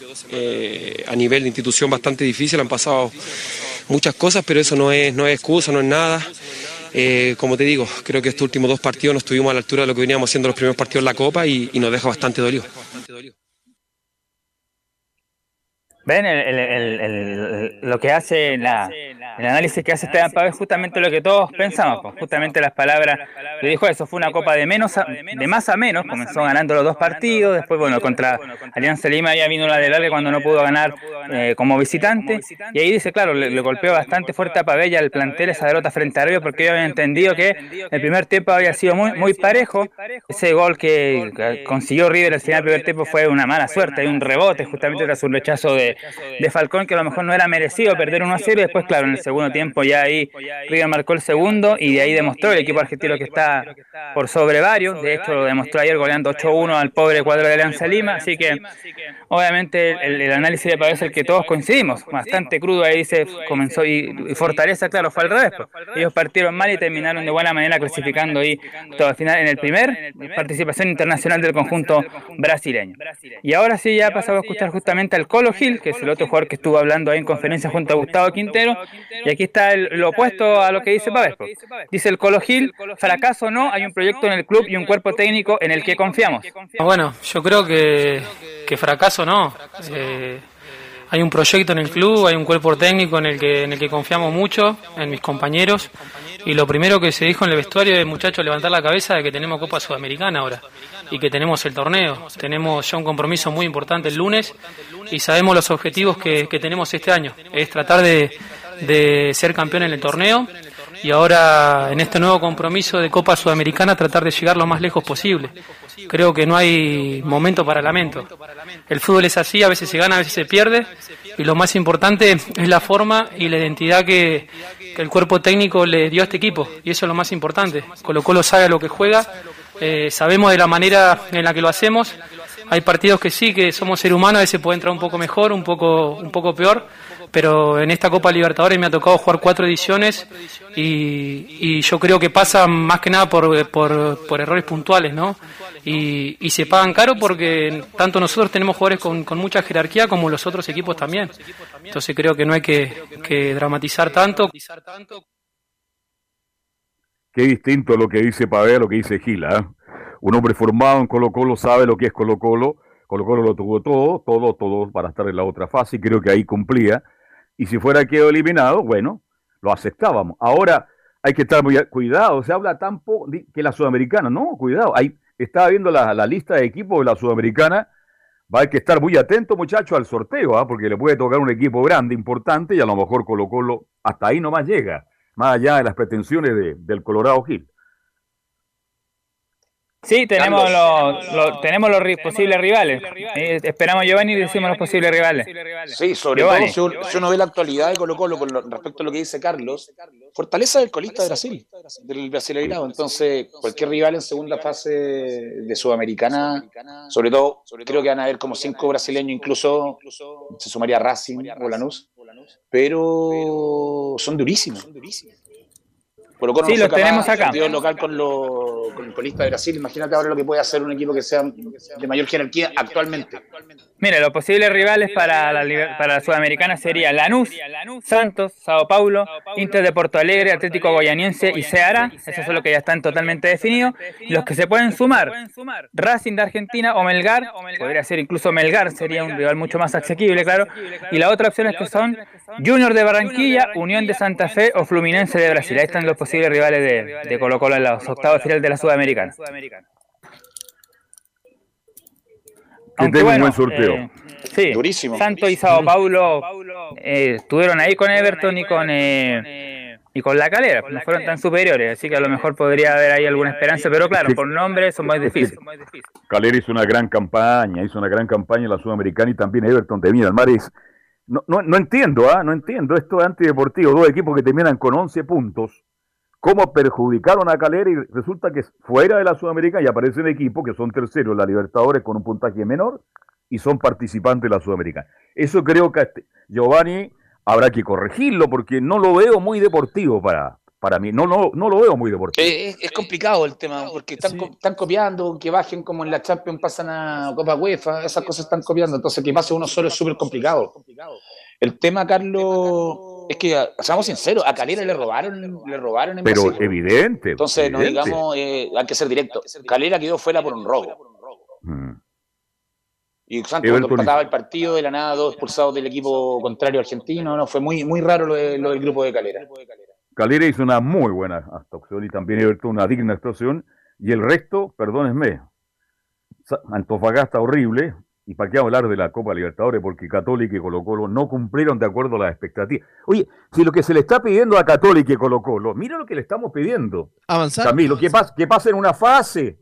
a nivel de institución bastante difíciles, han pasado muchas cosas, pero eso no es, no es excusa, no es nada. como te digo, creo que estos últimos dos partidos no estuvimos a la altura de lo que veníamos haciendo los primeros partidos en la Copa y, nos deja bastante dolidos. Ven, el, lo que hace la, el análisis que hace Esteban Pávez es justamente lo que todos pensamos, pues, justamente las palabras le dijo eso, fue una copa de menos a- de más a menos, comenzó ganando los dos partidos, después bueno, contra Alianza Lima ya vino la de larga cuando no pudo ganar eh, como visitante, y ahí dice, claro, le, le golpeó bastante fuerte a Pavella el plantel esa derrota frente a River porque ellos habían entendido que el primer tiempo había sido muy, muy parejo, ese gol que que consiguió River al final del primer tiempo fue una mala suerte, hay un rebote justamente tras un rechazo de, de Falcón que a lo mejor no era merecido perder 1 a 0 y después claro, en el segundo tiempo ya ahí River marcó el segundo y de ahí demostró el equipo argentino que está por sobre varios, de hecho lo demostró ayer goleando 8-1 al pobre cuadro de Alianza Lima, así que obviamente el, el análisis de Pavés es el que todos coincidimos, bastante crudo ahí dice, comenzó y, y Fortaleza claro fue al revés, pues. ellos partieron mal y terminaron de buena manera clasificando ahí todo al final en el primer participación internacional del conjunto brasileño. Y ahora sí ya pasamos a escuchar justamente al Colo Gil, que es el otro jugador que estuvo hablando ahí en conferencia junto a Gustavo Quintero, y aquí está el, lo opuesto a lo que dice pues. Dice el Colo Gil, fracaso o no, hay un proyecto en el club y un cuerpo técnico en el que confiamos. Bueno, yo creo que, que fracaso no. Eh, hay un proyecto en el club, hay un cuerpo técnico en el que en el que confiamos mucho, en mis compañeros. Y lo primero que se dijo en el vestuario es, muchachos, levantar la cabeza de que tenemos Copa Sudamericana ahora y que tenemos el torneo. Tenemos ya un compromiso muy importante el lunes y sabemos los objetivos que, que tenemos este año. Es tratar de, de ser campeón en el torneo y ahora en este nuevo compromiso de Copa Sudamericana tratar de llegar lo más lejos posible. Creo que no hay momento para lamento. El fútbol es así, a veces se gana, a veces se pierde y lo más importante es la forma y la identidad que, el cuerpo técnico le dio a este equipo y eso es lo más importante. Colo Colo sabe a lo que juega, eh, sabemos de la manera en la que lo hacemos. Hay partidos que sí, que somos seres humanos, a veces puede entrar un poco mejor, un poco, un poco peor, pero en esta Copa Libertadores me ha tocado jugar cuatro ediciones y, yo creo que pasa más que nada por, por, errores puntuales, ¿no? Y, y se pagan caro porque tanto nosotros tenemos jugadores con, mucha jerarquía como los otros equipos también. Entonces creo que no hay que, que dramatizar tanto. Qué distinto lo que dice Pavé a lo que dice Gila. ¿eh? Un hombre formado en Colo Colo sabe lo que es Colo Colo. Colo Colo lo tuvo todo, todo, todo para estar en la otra fase y creo que ahí cumplía. Y si fuera quedado eliminado, bueno, lo aceptábamos. Ahora hay que estar muy cuidado. Se habla tan poco que la sudamericana, no, cuidado. Ahí estaba viendo la, lista de equipos de la sudamericana. Va a que estar muy atento, muchachos, al sorteo, ¿ah? porque le puede tocar un equipo grande, importante, y a lo mejor Colo Colo hasta ahí nomás llega, más allá de las pretensiones de- del Colorado Gil. Sí, tenemos Carlos. los, los- tenemos los ri- posibles rivales. Eh, esperamos Giovanni y decimos los posibles rivales. Sí, sobre Giovanni. todo si uno, si uno ve la actualidad de Colo Colo con lo- respecto a lo que dice Carlos, Fortaleza del colista de Brasil, del Brasileirado. Entonces, cualquier rival en segunda fase de Sudamericana, sobre todo, creo que van a haber como cinco brasileños, incluso se sumaría Racing o Lanús, pero son durísimos. Colo Colo Sí, los tenemos acá. partido local con, lo- con el colista de Brasil. Imagínate ahora lo que puede hacer un equipo que sea de mayor jerarquía actualmente. Mira, los posibles rivales para la, para la Sudamericana sería Lanús, Santos, Sao Paulo, Inter de Porto Alegre, Atlético Goianiense y Ceará. Esos son los que ya están totalmente definidos. Los que se pueden sumar, Racing de Argentina o Melgar, podría ser incluso Melgar, sería un rival mucho más asequible, claro. Y la otra opción es que son Junior de Barranquilla, Unión de Santa Fe o Fluminense de Brasil. Ahí están los posibles rivales de, de Colo Colo en los octavos de final de la Sudamericana. Que tenga un buen sorteo. eh, sí, Durísimo. Santos y Sao Paulo eh, estuvieron ahí con Everton y con eh, y con la calera, no fueron tan superiores, así que a lo mejor podría haber ahí alguna esperanza, pero claro, por nombre son más difíciles. Calera hizo una gran campaña, hizo una gran campaña en la Sudamericana y también Everton de Viña del Mar. es- No, no, no entiendo, ¿ah? no entiendo. Esto es antideportivo. Dos equipos que terminan con 11 puntos. ¿Cómo perjudicaron a Calera y resulta que fuera de la Sudamericana y aparece un equipo que son terceros en la Libertadores con un puntaje menor y son participantes de la Sudamericana? Eso creo que este- Giovanni habrá que corregirlo porque no lo veo muy deportivo para, para mí. No, no, no lo veo muy deportivo. Es, es complicado el tema, porque están, co- están copiando, que bajen como en la Champions, pasan a Copa UEFA, esas cosas están copiando, entonces que pase uno solo es súper complicado. El tema, Carlos, es que, seamos sinceros, a Calera le robaron, le robaron en Pero Brasil. evidente. Entonces, no digamos, eh, hay que ser directo. Calera quedó fuera por un robo. Mm. Y Santos Everton empataba el partido, de la nada, dos expulsados del equipo contrario argentino, no, fue muy, muy raro lo, de- lo del grupo de Calera. Calera hizo una muy buena actuación y también Everton una digna actuación. Y el resto, perdónenme, Antofagasta horrible. ¿Y para qué hablar de la Copa Libertadores? Porque Católica y Colo Colo no cumplieron de acuerdo a las expectativas. Oye, si lo que se le está pidiendo a Católica y Colo Colo, mira lo que le estamos pidiendo. Avanzar. Camilo, que pase, que pase en una fase.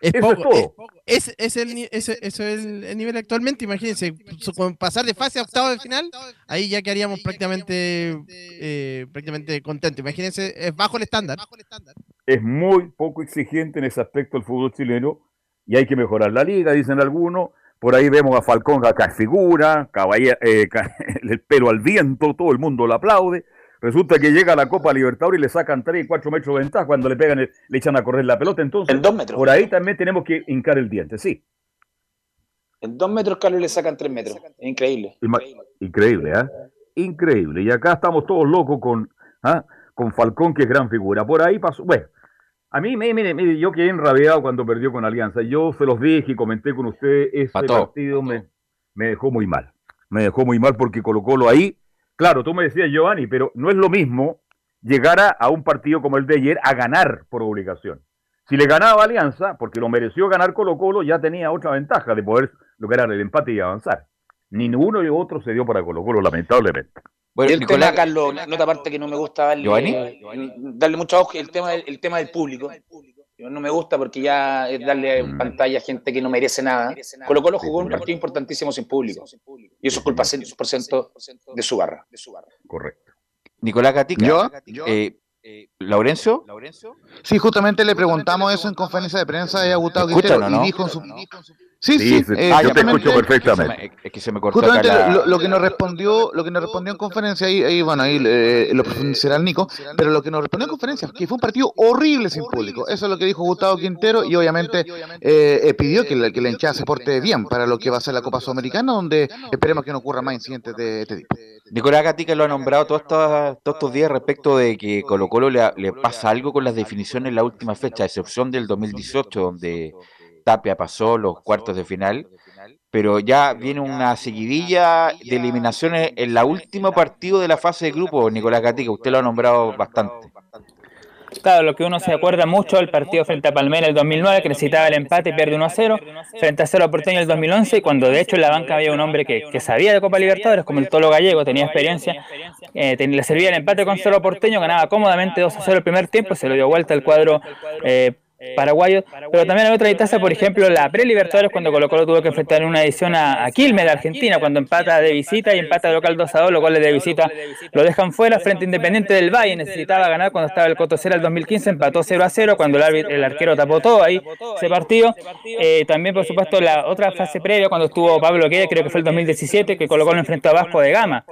Es Eso poco, es todo. es, es, es el, eso es el, el nivel actualmente. Imagínense, con pasar de fase a octavo de final, ahí ya quedaríamos prácticamente, eh, prácticamente contentos. Imagínense, es bajo el estándar. es muy poco exigente en ese aspecto el fútbol chileno y hay que mejorar la liga, dicen algunos. Por ahí vemos a Falcón acá en figura, caballa- eh, <laughs> el pelo al viento, todo el mundo lo aplaude. Resulta que llega a la Copa Libertadores y le sacan 3 y 4 metros de ventaja cuando le pegan, el- le echan a correr la pelota. Entonces, En dos metros. por ahí también tenemos que hincar el diente, sí. En dos metros, Carlos, le sacan tres metros. Increíble. Ima- Increíble, ¿ah? Increíble. Y acá estamos todos locos con, ¿ah? con Falcón, que es gran figura. Por ahí pasó. Bueno, a mí, mire, mire, yo quedé enrabiado cuando perdió con Alianza. Yo se los dije y comenté con usted, ese partido me, me dejó muy mal. Me dejó muy mal porque Colo Colo ahí. Claro, tú me decías, Giovanni, pero no es lo mismo llegar a, a un partido como el de ayer a ganar por obligación. Si le ganaba Alianza, porque lo mereció ganar Colo Colo, ya tenía otra ventaja de poder lograr el empate y avanzar. Ni uno ni otro se dio para Colo Colo, lamentablemente. Y el tema, Carlos, la otra parte que no me gusta darle, Giovanni. darle mucho ojo, el tema, del- el tema del público. No me gusta porque ya es darle Mm. pantalla a gente que no merece nada. Colo Colo jugó un partido importantísimo sin público. Y eso es culpa 100% de su barra. Correcto. Nicolás Gatica. ¿Yo? Eh, ¿Laurencio? Sí, justamente le preguntamos eso en conferencia de prensa a Gustavo ¿Me escuchan Quintero no? y dijo en su... Sí, Sí, sí, sí, eh, yo te escucho perfectamente. Es que se me cortó acá la... lo, lo que nos respondió, lo que nos respondió en conferencia ahí, ahí bueno, ahí eh, lo profundizará el Nico, pero lo que nos respondió en conferencia que fue un partido horrible sin público. Eso es lo que dijo Gustavo Quintero y obviamente eh, eh, pidió que la, que la hinchada se porte bien para lo que va a ser la Copa Sudamericana, donde esperemos que no ocurra más incidentes de este tipo. Nicolás Gatica lo ha nombrado todos estos, todos estos días respecto de que Colo Colo le, le pasa algo con las definiciones en la última fecha, a excepción del 2018, donde Tapia pasó los cuartos de final, pero ya viene una seguidilla de eliminaciones en la último partido de la fase de grupo, Nicolás Gatica, usted lo ha nombrado bastante. Claro, lo que uno se acuerda mucho el partido frente a Palmeiras el 2009, que necesitaba el empate y pierde 1 a 0, frente a Cerro Porteño el 2011, y cuando de hecho en la banca había un hombre que, que sabía de Copa Libertadores, como el Tolo Gallego, tenía experiencia, eh, ten- le servía el empate con Cerro Porteño, ganaba cómodamente 2 a 0 el primer tiempo, se lo dio vuelta el cuadro. eh, paraguayo, pero también hay otra instancia, por ejemplo, la pre-Libertadores, cuando Colo Colo tuvo que enfrentar en una edición a, a Quilmes de Argentina, cuando empata de visita y empata de local 2 a 2, los goles de visita lo dejan fuera frente a Independiente del Valle, necesitaba ganar cuando estaba el Cotocera el 2015, empató 0 a 0, cuando el, árbitro- el arquero tapó todo ahí ese partido. Eh, también, por supuesto, la otra fase previa, cuando estuvo Pablo Queda, creo que fue el 2017, que Colo Colo enfrentó a Vasco de Gama,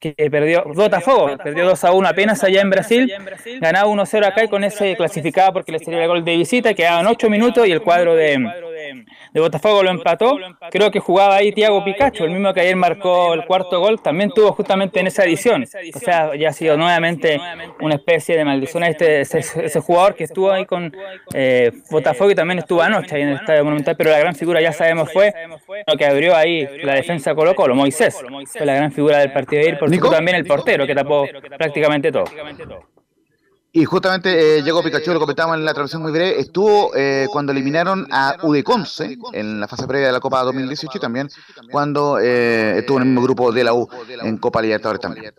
que perdió Botafogo, perdió 2 a 1 apenas allá en Brasil, ganaba 1 a 0 acá y con ese clasificaba porque le sería el gol de visita, quedaban 8 minutos y el cuadro de, de Botafogo lo empató. Creo que jugaba ahí Tiago Picacho, el mismo que ayer marcó el cuarto gol, también tuvo justamente en esa edición. O sea, ya ha sido nuevamente una especie de maldición a este, ese, ese jugador que estuvo ahí con eh, Botafogo y también estuvo anoche ahí en el Estadio Monumental, pero la gran figura ya sabemos fue lo que abrió ahí la defensa Colo Colo, Moisés. Fue la gran figura del partido de ayer, por también el portero que tapó prácticamente todo. Y justamente eh, llegó Pikachu, lo comentábamos en la transmisión muy breve, estuvo eh, cuando eliminaron a Udeconce en la fase previa de la Copa 2018 y también cuando eh, estuvo en el mismo grupo de la U en Copa Libertadores también.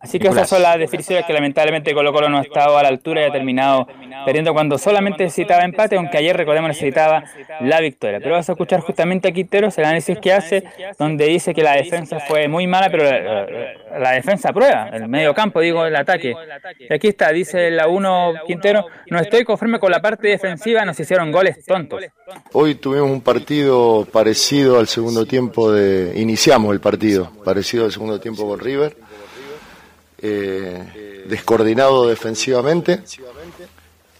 Así que esas son las definiciones que lamentablemente Colo Colo no ha estado a la altura y ha terminado perdiendo cuando solamente necesitaba empate, aunque ayer recordemos necesitaba la victoria. Pero vas a escuchar justamente a Quinteros el análisis que hace, donde dice que la defensa fue muy mala, pero la, la- la defensa prueba, el medio campo, digo, el ataque. Y aquí está, dice la 1 Quintero, no estoy conforme con la parte defensiva, nos hicieron goles tontos. Hoy tuvimos un partido parecido al segundo tiempo de... Iniciamos el partido, parecido al segundo tiempo con River. Eh, descoordinado defensivamente,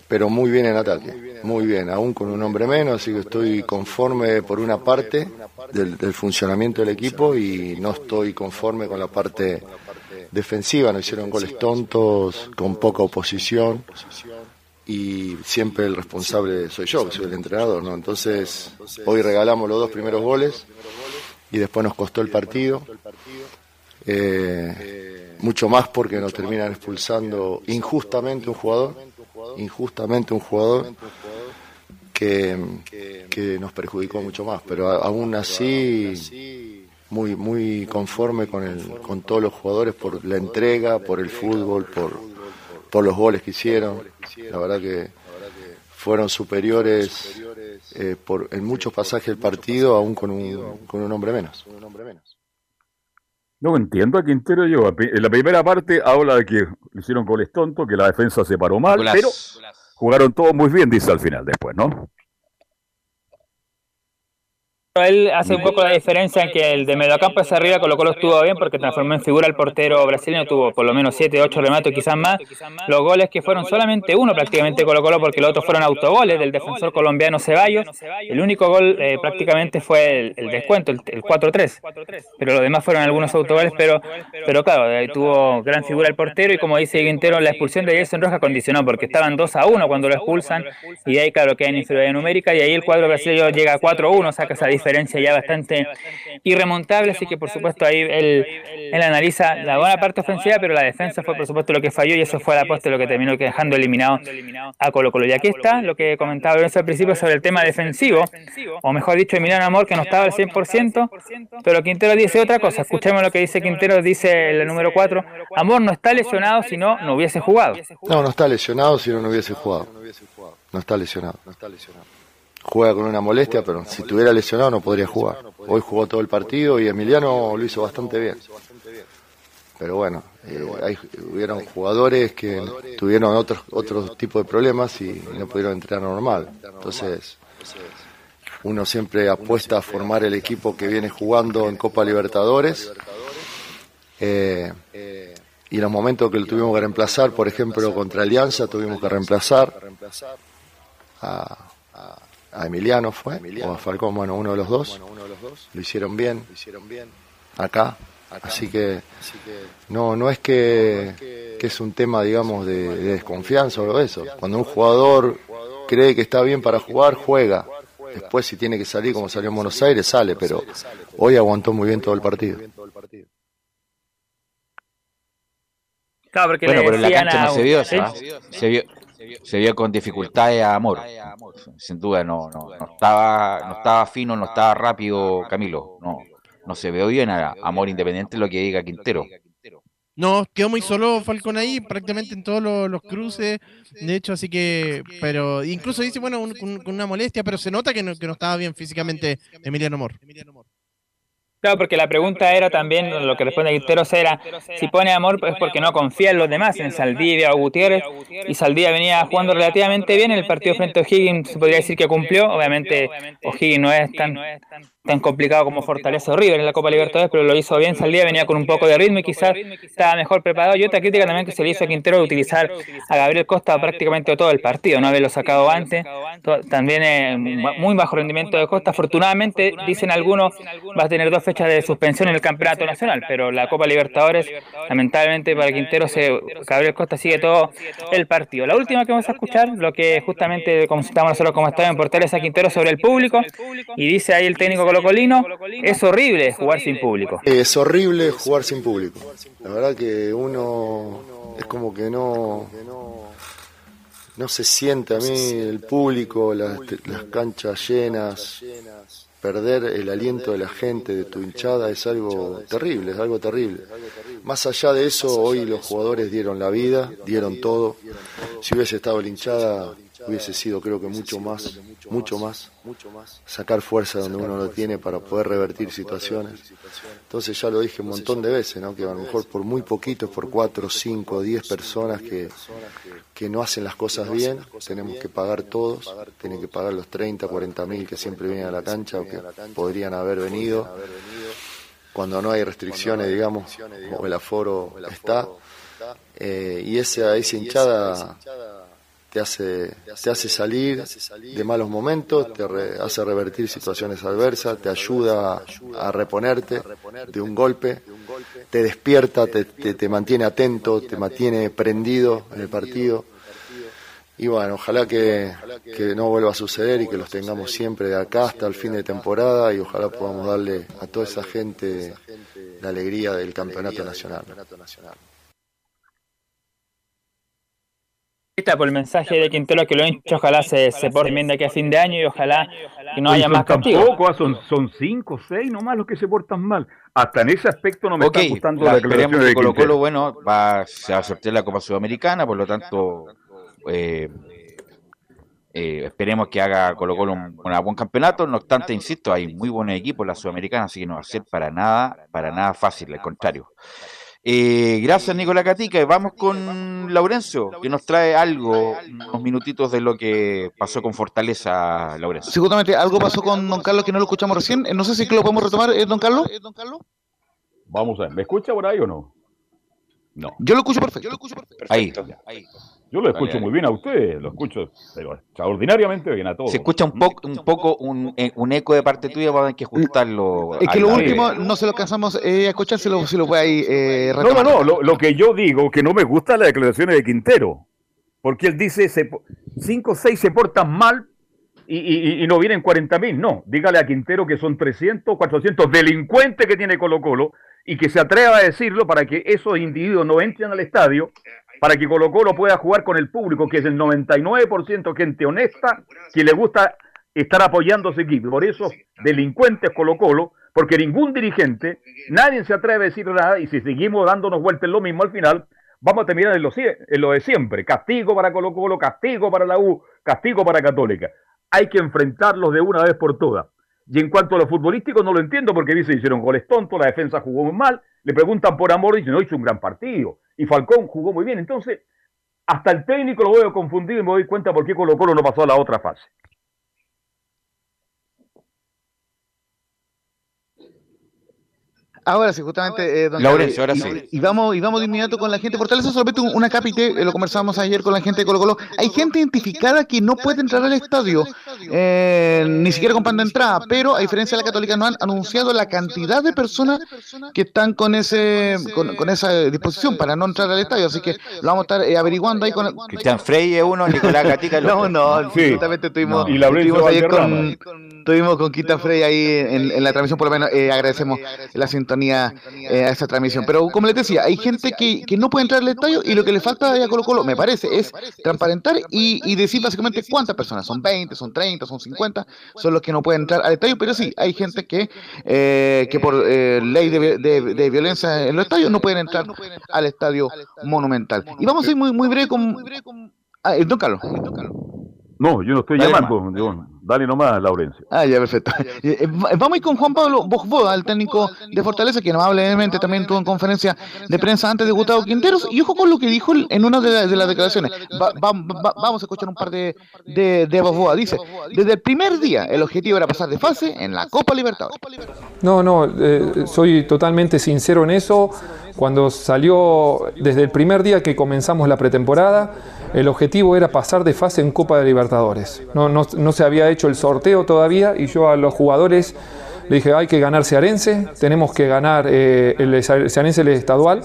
pero muy bien en ataque, muy bien, aún con un hombre menos, así que estoy conforme por una parte del, del funcionamiento del equipo y no estoy conforme con la parte defensiva, nos hicieron goles tontos, con poca oposición y siempre el responsable soy yo, soy el entrenador, ¿no? Entonces, hoy regalamos los dos primeros goles y después nos costó el partido. Eh, mucho más porque nos terminan expulsando injustamente un jugador, injustamente un jugador que, que nos perjudicó mucho más, pero aún así muy muy conforme con el con todos los jugadores por la entrega, por el fútbol, por por los goles que hicieron. La verdad que fueron superiores eh, por, en muchos pasajes del partido, aún con un, con un hombre menos. No entiendo a Quintero yo. En la primera parte habla de que hicieron goles tontos, que la defensa se paró mal, pero jugaron todos muy bien, dice al final después, ¿no? Él hace un poco la diferencia en que el de mediocampo hacia arriba Colo Colo estuvo bien porque transformó en figura el portero brasileño, tuvo por lo menos 7, 8 rematos, quizás más. Los goles que fueron solamente uno prácticamente Colo Colo porque los otros fueron autogoles del defensor colombiano Ceballos. El único gol eh, prácticamente fue el, descuento, el, 4-3. Pero los demás fueron algunos autogoles, pero, pero claro, ahí tuvo gran figura el portero y como dice Quintero, la expulsión de Jason Rojas condicionó porque estaban 2 a 1 cuando lo expulsan y ahí claro queda en inferioridad numérica y ahí el cuadro brasileño llega a 4-1, saca esa diferencia ya bastante irremontable, así que por supuesto ahí él, él, analiza la buena parte ofensiva, pero la defensa fue por supuesto lo que falló y eso fue la poste lo que terminó dejando eliminado a Colo Colo. Y aquí está lo que comentaba Lorenzo al principio sobre el tema defensivo, o mejor dicho, Emiliano Amor, que no estaba al 100%, pero Quintero dice otra cosa. Escuchemos lo que dice Quintero, dice el número 4, Amor no está lesionado si no, no hubiese jugado. No, no está lesionado si no, no hubiese jugado. No está lesionado. No está lesionado juega con una molestia, pero si estuviera lesionado no podría jugar. Hoy jugó todo el partido y Emiliano lo hizo bastante bien. Pero bueno, eh, hubieron jugadores que tuvieron otros otros tipos de problemas y no pudieron entrenar normal. Entonces, uno siempre apuesta a formar el equipo que viene jugando en Copa Libertadores. Eh, y los momentos que lo tuvimos que reemplazar, por ejemplo, contra Alianza, tuvimos que reemplazar a, a Emiliano fue, o a Falcón, bueno, uno de los dos, lo hicieron bien, acá, así que no, no es que, es un tema, digamos, de, desconfianza o eso, cuando un jugador cree que está bien para jugar, juega, después si tiene que salir como salió en Buenos Aires, sale, pero hoy aguantó muy bien todo el partido. bueno, pero en la cancha no se vio, se vio, se vio con dificultades a Amor. Sin duda, no, no, no, estaba, no estaba fino, no estaba rápido Camilo. No, no se vio bien a Amor Independiente lo que diga Quintero. No, quedó muy solo Falcón ahí, prácticamente en todos los, cruces. De hecho, así que. Pero incluso dice, bueno, con, una molestia, pero se nota que no, que no estaba bien físicamente Emiliano Amor. Claro, porque la pregunta era también, lo que responde Quinteros era, si pone amor es porque no confía en los demás, en Saldivia o Gutiérrez, y Saldivia venía jugando relativamente bien en el partido frente a O'Higgins, se podría decir que cumplió, obviamente O'Higgins no es tan tan complicado como Fortaleza o River en la Copa Libertadores, pero lo hizo bien Saldía, venía con un poco de ritmo y quizás estaba mejor preparado. Y otra crítica también que se le hizo a Quintero de utilizar a Gabriel Costa prácticamente todo el partido, no haberlo sacado antes. También eh, muy bajo rendimiento de Costa. Afortunadamente, dicen algunos, va a tener dos fechas de suspensión en el Campeonato Nacional, pero la Copa Libertadores, lamentablemente para Quintero, se, Gabriel Costa sigue todo el partido. La última que vamos a escuchar, lo que justamente como estamos nosotros como estaba en Portales a Quintero sobre el público, y dice ahí el técnico Colocolino, es horrible jugar sin público. Es horrible jugar sin público. La verdad que uno es como que no no se siente a mí el público, las, las canchas llenas, perder el aliento de la gente, de tu hinchada, es algo terrible, es algo terrible. Más allá de eso, hoy los jugadores dieron la vida, dieron todo. Si hubiese estado la hinchada, hubiese sido creo que mucho más, mucho más, sacar fuerza donde uno lo tiene para poder revertir situaciones. Entonces ya lo dije un montón de veces, ¿no? que a lo mejor por muy poquitos, por cuatro, cinco, diez personas que, que no hacen las cosas bien, tenemos que pagar todos, tienen que pagar los 30, 40 mil que siempre vienen a la cancha o que podrían haber venido. Cuando no hay restricciones, digamos, o el aforo está. Eh, y esa, esa hinchada te hace, te hace salir de malos momentos, te hace revertir situaciones adversas, te ayuda a reponerte de un golpe, te despierta, te, te, mantiene atento, te mantiene prendido en el partido. Y bueno, ojalá que, que, no vuelva a suceder y que los tengamos siempre de acá hasta el fin de temporada y ojalá podamos darle a toda esa gente la alegría del campeonato nacional. Está por el mensaje de Quintero que lo han hecho, ojalá se, se porte bien de aquí a fin de año y ojalá que no haya más castigos. Tampoco, ah, son, son cinco, seis nomás los que se portan mal. Hasta en ese aspecto no me Ok, está gustando la- la esperemos declaración de que Colo Colo, bueno, va, se va a sortear la Copa Sudamericana, por lo tanto, eh, eh, esperemos que haga Colo Colo un, un buen campeonato. No obstante, insisto, hay muy buenos equipos en la Sudamericana, así que no va a ser para nada, para nada fácil, al contrario. Eh, gracias, Nicolás Catica. Y vamos con Laurencio, que nos trae algo, unos minutitos de lo que pasó con Fortaleza, Laurencio. Sí, justamente algo pasó con Don Carlos que no lo escuchamos recién. Eh, No sé si lo podemos retomar, eh, Don Carlos. Vamos a ver, ¿me escucha por ahí o no? No. Yo lo escucho perfecto. Ahí. Yo lo escucho Dale, dale. muy bien a usted, lo escucho pero extraordinariamente bien a todos. Se escucha un poco, un poco un, eh, un eco de parte tuya, vamos a tener que ajustarlo. Es que lo último no se lo alcanzamos eh, a escuchar, si lo, si lo puede ahí eh, No, no, no, lo, lo que yo digo, que no me gustan las declaraciones de Quintero, porque él dice, se, po- cinco o seis se portan mal y, y- y no vienen 40 mil, no, dígale a Quintero que son 300, 400 delincuentes que tiene Colo Colo y que se atreva a decirlo para que esos individuos no entren al estadio, para que Colo Colo pueda jugar con el público, que es el 99% gente honesta, que le gusta estar apoyando a su equipo. Por eso, delincuentes Colo Colo, porque ningún dirigente, nadie se atreve a decir nada, y si seguimos dándonos vueltas en lo mismo al final, vamos a terminar en lo, en lo de siempre. Castigo para Colo Colo, castigo para la U, castigo para Católica. Hay que enfrentarlos de una vez por todas. Y en cuanto a lo futbolístico, no lo entiendo porque dice hicieron goles tontos, la defensa jugó muy mal, le preguntan por amor dicen, no, hizo un gran partido. Y Falcón jugó muy bien. Entonces, hasta el técnico lo veo confundido y me doy cuenta por qué Colo Colo no pasó a la otra fase. Ahora sí, justamente, eh, don Laurencio, ahora y, sí. y vamos, y vamos de inmediato con la gente. Fortaleza solamente un- una capite, eh, lo conversamos ayer con la gente de Colo Colo. Hay gente identificada que no puede entrar al estadio, eh, ni siquiera con pan de entrada, pero a diferencia de la Católica no han anunciado la cantidad de personas que están con ese con, con esa disposición para no entrar al estadio, así que lo vamos a estar eh, averiguando ahí con Cristian Frey es uno, Nicolás Gatica el <laughs> No, no, Sí. justamente estuvimos, Y Laurencio estuvimos ayer con, estuvimos con Quita Frey ahí en, en la transmisión, por lo menos eh, agradecemos la sintonía eh, a esta transmisión. Pero como les decía, hay gente que, que no puede entrar al estadio y lo que le falta a Colo Colo, me parece, es transparentar y, y decir básicamente cuántas personas, son 20, son 30, son 50, son los que no pueden entrar al estadio, pero sí, hay gente que, eh, que por eh, ley de, de- de violencia en los estadios no pueden entrar al estadio monumental. Y vamos a ir muy, muy breve con... Ah, eh, don Carlos. No, yo no estoy llamando. Dale nomás, Laurencio. Ah, ya, perfecto. <laughs> Eh, va- Vamos a ir con Juan Pablo Bojboda, el técnico de Fortaleza, que amablemente también tuvo en conferencia de prensa antes de Gustavo Quinteros. Y ojo con lo que dijo él en una de, la- de las declaraciones. Va- va- va- vamos a escuchar un par de, de, de Bojboda. Dice, desde el primer día el objetivo era pasar de fase en la Copa Libertadores. No, no, eh, soy totalmente sincero en eso. Cuando salió, desde el primer día que comenzamos la pretemporada, el objetivo era pasar de fase en Copa de Libertadores. No, se había hecho el sorteo todavía y yo a los jugadores le dije, hay que ganar Cearense, tenemos que ganar eh, el Cearense el estadual,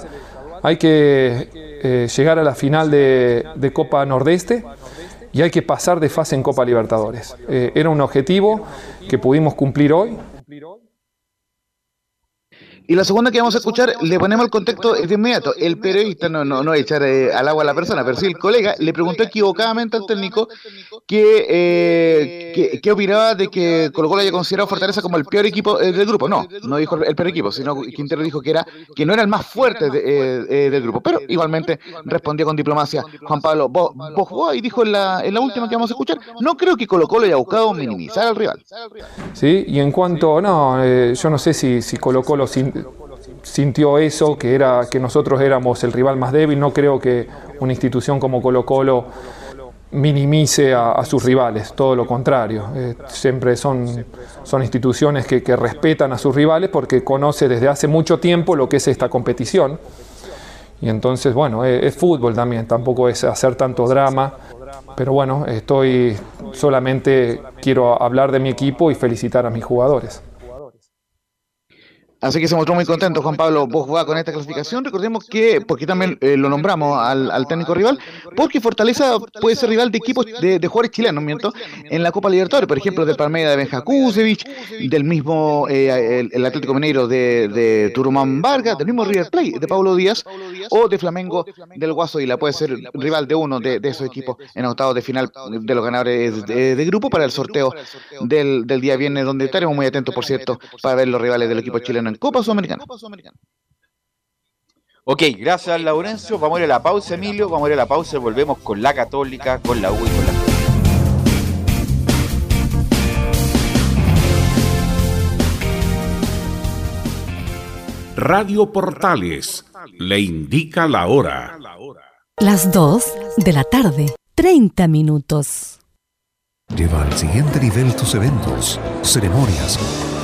hay que eh, llegar a la final de, de Copa Nordeste y hay que pasar de fase en Copa Libertadores. Eh, era un objetivo que pudimos cumplir hoy. Y la segunda que vamos a escuchar, le ponemos el contexto de inmediato. El periodista, no, no, no echar eh, al agua a la persona, pero sí el colega, le preguntó equivocadamente al técnico que, eh, que, que opinaba de que Colo Colo haya considerado Fortaleza como el peor equipo eh, del grupo. No, no dijo el peor equipo, sino que Quintero dijo que era que no era el más fuerte de, eh, eh, del grupo. Pero igualmente respondió con diplomacia Juan Pablo Bo- Bojboa y dijo en la, en la última que vamos a escuchar, no creo que Colo Colo haya buscado minimizar al rival. ¿sí? Y en cuanto, no, eh, yo no sé si, si Colo Colo sin- sintió eso, que, era, que nosotros éramos el rival más débil, no creo que una institución como Colo Colo minimice a, sus rivales, todo lo contrario, eh, siempre son, son instituciones que, respetan a sus rivales porque conoce desde hace mucho tiempo lo que es esta competición. Y entonces, bueno, es, es fútbol también, tampoco es hacer tanto drama. Pero bueno, estoy solamente quiero hablar de mi equipo y felicitar a mis jugadores. Así que se mostró muy contento Juan Pablo Bosboa con esta clasificación. Recordemos que, porque también eh, lo nombramos al, técnico rival, porque Fortaleza puede ser rival de equipos de, jugadores chilenos, miento, en la Copa Libertadores, por ejemplo, del Palmeiras de Benja Kusevich, del mismo eh, el, Atlético Mineiro de, de Turumán Vargas, del mismo River Plate de Paulo Díaz, o de Flamengo del Guaso Isla. Puede ser rival de uno de, de esos equipos en octavos de final de los ganadores de, de grupo para el sorteo del, del día viernes, donde estaremos muy atentos, por cierto, para ver los rivales del equipo chileno en Copa Sudamericana. Ok, gracias Laurencio. Vamos a ir a la pausa, Emilio. Vamos a ir a la pausa y volvemos con la Católica, con la U y con la Radio Portales le indica la hora. Las 2 de la tarde, 30 minutos. Lleva al siguiente nivel tus eventos, ceremonias,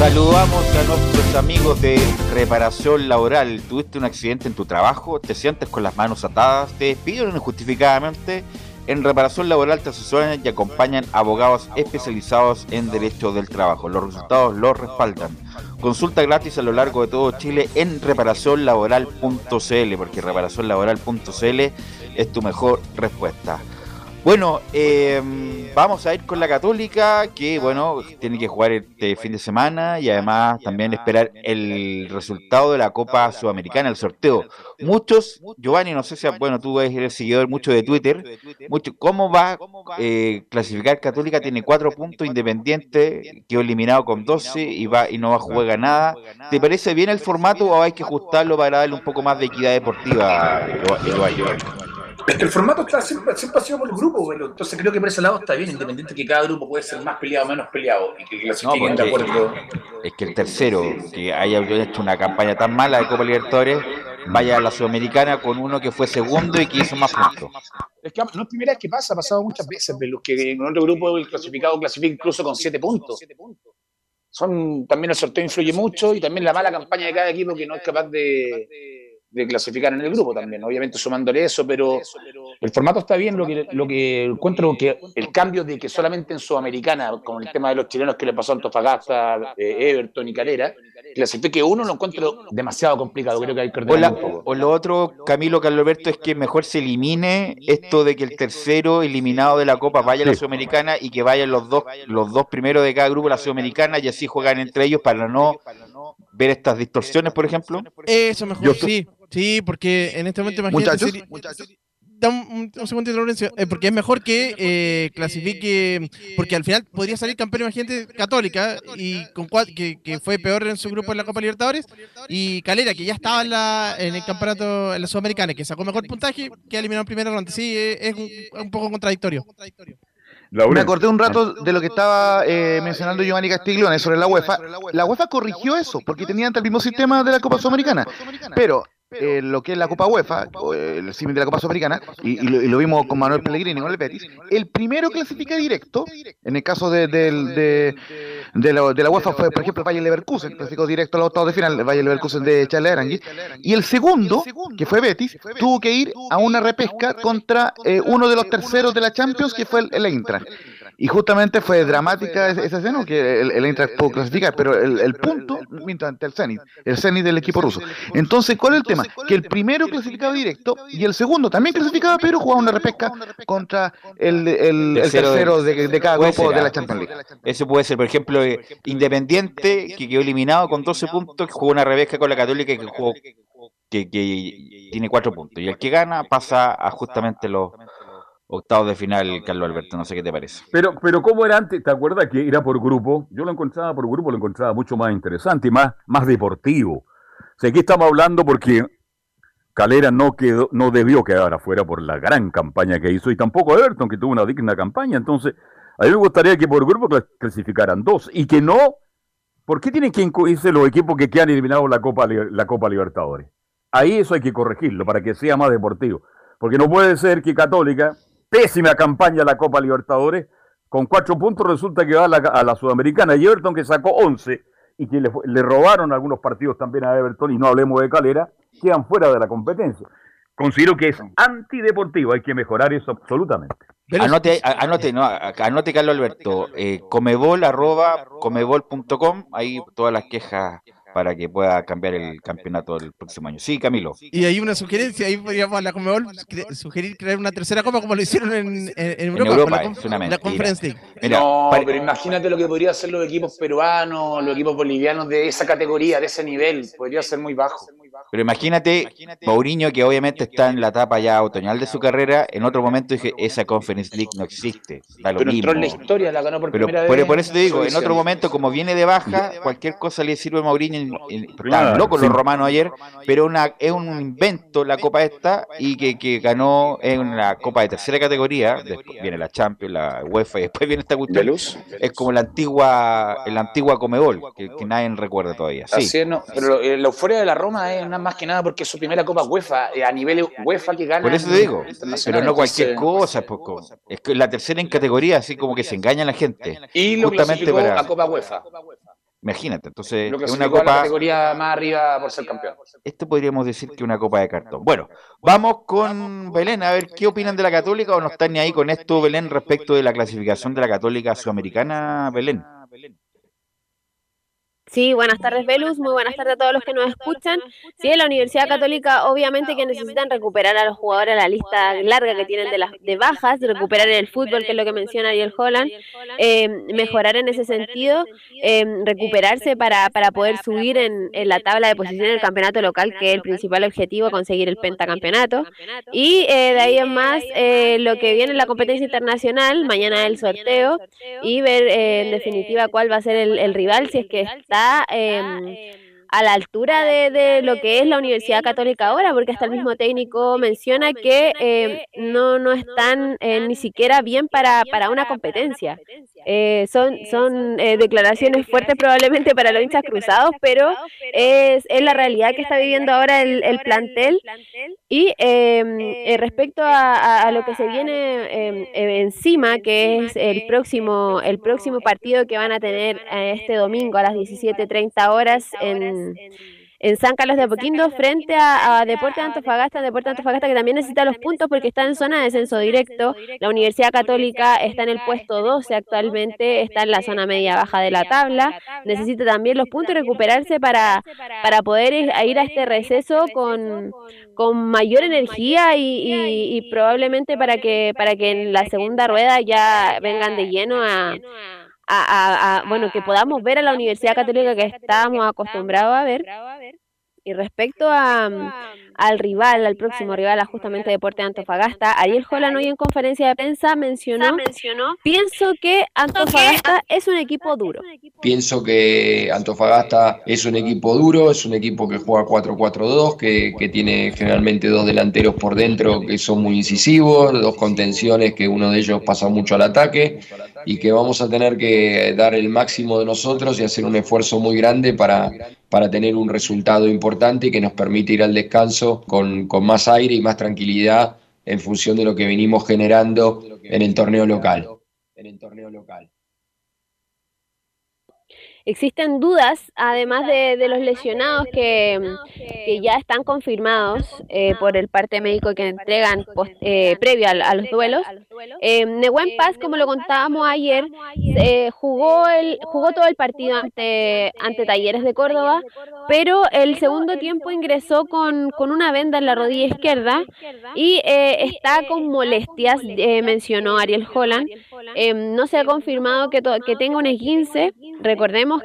Saludamos a nuestros amigos de reparación laboral. ¿Tuviste un accidente en tu trabajo? ¿Te sientes con las manos atadas? ¿Te despidieron injustificadamente? En reparación laboral te asesoran y acompañan abogados especializados en derecho del trabajo. Los resultados los respaldan. Consulta gratis a lo largo de todo Chile en reparacionlaboral.cl porque reparacionlaboral.cl es tu mejor respuesta. Bueno, eh, vamos a ir con la Católica, que bueno, tiene que jugar este fin de semana y además también esperar el resultado de la Copa Sudamericana, el sorteo. Muchos, Giovanni, no sé si, bueno, tú eres seguidor mucho de Twitter, mucho, ¿cómo va a eh, clasificar Católica? Tiene cuatro puntos, Independiente, quedó eliminado con 12 y, va, y no va a jugar nada. ¿Te parece bien el formato o hay que ajustarlo para darle un poco más de equidad deportiva, Giovanni? Es que el formato está siempre, siempre ha sido por el grupo, pero entonces creo que por ese lado está bien, independiente que cada grupo puede ser más peleado o menos peleado y que clasifiquen de acuerdo. Es que el tercero, que haya hecho una campaña tan mala de Copa Libertadores, vaya a la Sudamericana con uno que fue segundo y que hizo más puntos. Es que no es primera vez que pasa, ha pasado muchas veces, los que en otro grupo el clasificado clasifica incluso con siete puntos. Son, también el sorteo influye mucho y también la mala campaña de cada equipo que no es capaz de, de clasificar en el grupo también, obviamente sumándole eso, pero el formato está bien, lo que, lo que encuentro que el cambio de que solamente en Sudamericana, con el tema de los chilenos que le pasó a Antofagasta, eh, Everton y Calera, clasifique uno lo encuentro demasiado complicado, creo que hay que o, la, o lo otro, Camilo Carloberto, es que mejor se elimine esto de que el tercero eliminado de la Copa vaya a la Sudamericana y que vayan los dos, los dos primeros de cada grupo a la Sudamericana y así juegan entre ellos para no ver estas distorsiones, por ejemplo. Eso mejor, sí. Sí, porque en este momento imagínate. Muchachos, sería- muchachos. da un, un segundo, Laurencio, eh, porque es mejor que eh, clasifique, porque al final podría salir campeón, imagínate, Católica, y con que, que fue peor en su grupo en la Copa Libertadores, y Calera, que ya estaba en, la, en el campeonato, en la Sudamericana, que sacó mejor puntaje, que eliminado en primera ronda. Sí, es un, un poco contradictorio. Me acordé un rato de lo que estaba eh, mencionando Giovanni Castiglione sobre la UEFA. La UEFA corrigió eso, porque tenían el mismo sistema de la Copa Sudamericana. Pero eh, lo que es la Copa UEFA, o el símil de la Copa Sudamericana, y, y lo, y lo vimos con Manuel Pellegrini con el Betis, el primero clasifica directo, en el caso de, del- de, de la, de la UEFA fue, por ejemplo, el Valle Leverkusen, clasificó directo a los octavos de final, el Valle Leverkusen de Charles Arangui, y el segundo, que fue Betis, tuvo que ir a una repesca contra eh, uno de los terceros de la Champions, que fue el, el Eintracht. Y justamente fue dramática esa escena, que el, el Eintracht pudo clasificar, pero el, el punto, mientras ante el Zenit, el Zenit del equipo ruso. Entonces, ¿cuál es el tema? Que el primero clasificaba directo y el segundo también clasificaba, pero jugaba una repesca contra el, el- tercero de, de cada grupo de la ah. Champions League. Eso puede ser, por ejemplo, Independiente, que quedó eliminado con 12 puntos, que jugó una revesca con la Católica que jugó que, que tiene 4 puntos. Y el que gana pasa a justamente los octavos de final, Carlos Alberto. No sé qué te parece. Pero, pero ¿cómo era antes? ¿Te acuerdas que era por grupo? Yo lo encontraba por grupo, lo encontraba mucho más interesante y más, más deportivo. O sea, aquí estamos hablando porque Calera no quedó, no debió quedar afuera por la gran campaña que hizo y tampoco Everton, que tuvo una digna campaña. Entonces, a mí me gustaría que por grupo clas- clasificaran dos y que no. ¿Por qué tienen que incluirse los equipos que quedan eliminados la Copa, la Copa Libertadores? Ahí eso hay que corregirlo para que sea más deportivo. Porque no puede ser que Católica, pésima campaña la Copa Libertadores, con cuatro puntos resulta que va a la, a la Sudamericana. Y Everton que sacó 11 y que le, fue- le robaron algunos partidos también a Everton, y no hablemos de Calera, quedan fuera de la competencia. Considero que es antideportivo, hay que mejorar eso absolutamente. Anote, a- anote, no, anote Carlos Alberto, eh, comebol arroba comebol.com, ahí todas las quejas para que pueda cambiar el campeonato el próximo año. Sí, Camilo. Y hay una sugerencia, ahí podríamos a la sugerir crear una tercera copa como lo hicieron en, en- en Europa, Europa con la. Conference League. no, pero imagínate lo que podría hacer los equipos peruanos, los equipos bolivianos de esa categoría, de ese nivel. Podría ser muy bajo. Pero imagínate, Mourinho, que obviamente está en la etapa ya otoñal de su carrera, en otro momento dije, esa Conference League no existe, da lo Pero entró en la mismo. historia, la ganó por Pero primera por, vez. por eso te digo, en otro momento, como viene de baja, cualquier cosa le sirve a Mourinho. En- en- Estaban Claro, locos sí. los romanos ayer, pero una, es un invento la Copa esta y que, que ganó en una Copa de tercera categoría. Después viene la Champions, la UEFA y después viene esta cuestión. Es como la antigua, la antigua Comebol, que, que nadie recuerda todavía. Sí. Así es, no. Pero eh, la euforia de la Roma es nada más que nada porque es su primera Copa UEFA, eh, a nivel UEFA que gana. Por eso te digo, pero no cualquier cosa, poco. Es que la tercera en categoría, así como que se engaña la gente. Y lo Justamente para. a Copa UEFA. Imagínate, entonces es una clasificó a la copa. categoría más arriba por ser campeón. Esto podríamos decir que una copa de cartón. Bueno, vamos con Belén, a ver qué opinan de la Católica o no están ni ahí con esto, Belén, respecto de la clasificación de la Católica Sudamericana, Belén. Sí, buenas tardes, Velus. Muy buenas tardes a todos los que nos escuchan. Sí, la Universidad Católica, obviamente que necesitan recuperar a los jugadores, la lista larga que tienen de las de bajas, recuperar el fútbol, que es lo que menciona Ariel Holland, eh, mejorar en ese sentido, eh, recuperarse para, para poder subir en, en la tabla de posiciones del campeonato local, que es el principal objetivo, conseguir el pentacampeonato. Y eh, de ahí en más, eh, lo que viene en la competencia internacional, mañana el sorteo, y ver eh, en definitiva cuál va a ser el, el rival, si es que está em, a la altura de, de lo que es la Universidad Católica ahora, porque hasta el mismo técnico menciona que em, no, no están eh, ni siquiera bien para, para una competencia. Eh, son son eh, declaraciones fuertes probablemente para los hinchas cruzados, pero es, es la realidad que está viviendo ahora el, el plantel. Y em, eh, respecto a, a- a lo que se viene em, eh, encima, que es el próximo, el próximo partido que van a tener eh, este domingo a las 17.30 horas en, en San Carlos de Apoquindo frente a, a Deporte de Antofagasta, Deporte de Antofagasta que también necesita los puntos porque está en zona de descenso directo. La Universidad Católica está en el puesto 12 actualmente, está en la zona media baja de la tabla, necesita también los puntos y recuperarse para, para poder ir a, ir a este receso con, con mayor energía y, y- y probablemente para que, para que en la segunda rueda ya vengan de lleno a... A, a- a- bueno, que podamos ver a la Universidad Católica que estábamos acostumbrados a ver Y respecto a, mm, al rival, al próximo rival, a justamente Deporte de Antofagasta, Ariel Holland hoy en conferencia de prensa mencionó, pienso que Antofagasta es un equipo duro. Pienso que Antofagasta es un equipo duro, es un equipo que juega 4-4-2, que, que tiene generalmente dos delanteros por dentro que son muy incisivos, dos contenciones que uno de ellos pasa mucho al ataque y que vamos a tener que dar el máximo de nosotros y hacer un esfuerzo muy grande para, para tener un resultado importante que nos permite ir al descanso con, con más aire y más tranquilidad en función de lo que venimos generando. En el torneo local. Existen dudas, además de, de los lesionados que, que, ya están confirmados eh, por el parte médico que entregan post, eh, previo a, a, los duelos. Eh, Nehuen Paz, como lo contábamos ayer, jugó, el, jugó todo el partido ante, ante Talleres de Córdoba, pero el segundo tiempo ingresó con, con una venda en la rodilla izquierda y está con molestias, mencionó Ariel Holland. no se ha confirmado que, que tenga un esguince,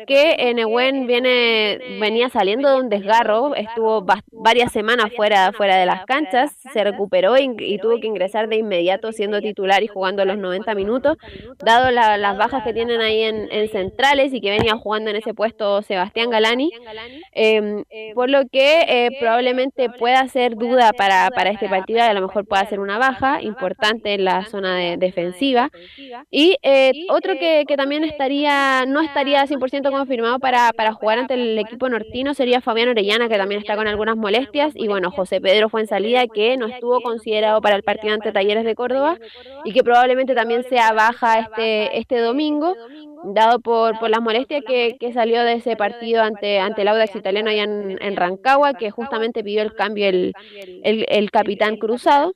que Nehuen viene, venía saliendo de un desgarro, estuvo varias semanas fuera, fuera de las canchas, se recuperó y, tuvo que ingresar de inmediato siendo titular y jugando los 90 minutos, dado la, las bajas que tienen ahí en, en, centrales y que venía jugando en ese puesto Sebastián Galani, eh, por lo que eh, probablemente pueda ser duda para, este partido, a lo mejor pueda ser una baja importante en la zona de, defensiva. Y eh, otro que, que también estaría, no estaría 100% confirmado para, para jugar ante el equipo nortino sería Fabián Orellana, que también está con algunas molestias, y bueno, José Pedro fue en salida, que no estuvo considerado para el partido ante Talleres de Córdoba, y que probablemente también sea baja este, este domingo, dado por, por las molestias que, que salió de ese partido ante, ante el Audax italiano allá en, en Rancagua, que justamente pidió el cambio el, el, el capitán cruzado.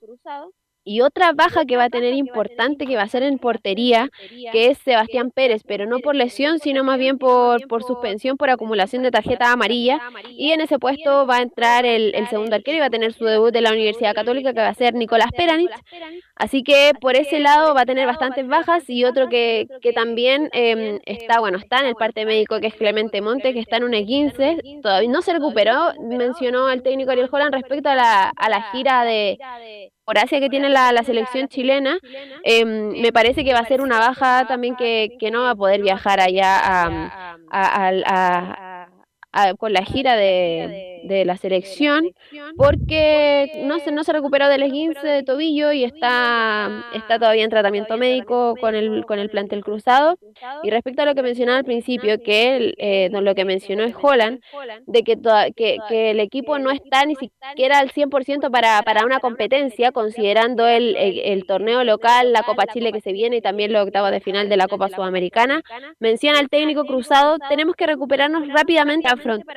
Y otra baja que va a tener importante, que va a ser en portería, que es Sebastián Pérez, pero no por lesión, sino más bien por, por suspensión por acumulación de tarjeta amarilla. Y en ese puesto va a entrar el, el segundo arquero y va a tener su debut de la Universidad Católica, que va a ser Nicolás Peranich. Así que por ese lado va a tener bastantes bajas y otro que, que también eh, está, bueno, está en el parte médico, que es Clemente Monte, que está en un E15, todavía no se recuperó, mencionó el técnico Ariel Holland respecto a la, a la gira de Horacia que tiene la, selección chilena, eh, me parece que va a ser una baja también que, que no va a poder viajar allá a, a con la gira de, de, la selección porque no se, no se recuperó del esguince de tobillo y está, está todavía en tratamiento médico con el, con el plantel cruzado. Y respecto a lo que mencionaba al principio, que eh, lo que mencionó es Holland, de que, toda, que, que, el equipo no está ni siquiera al 100% para, para una competencia, considerando el, el, el, torneo local, la Copa Chile que se viene y también los octavos de final de la Copa Sudamericana. Menciona el técnico cruzado, tenemos que recuperarnos rápidamente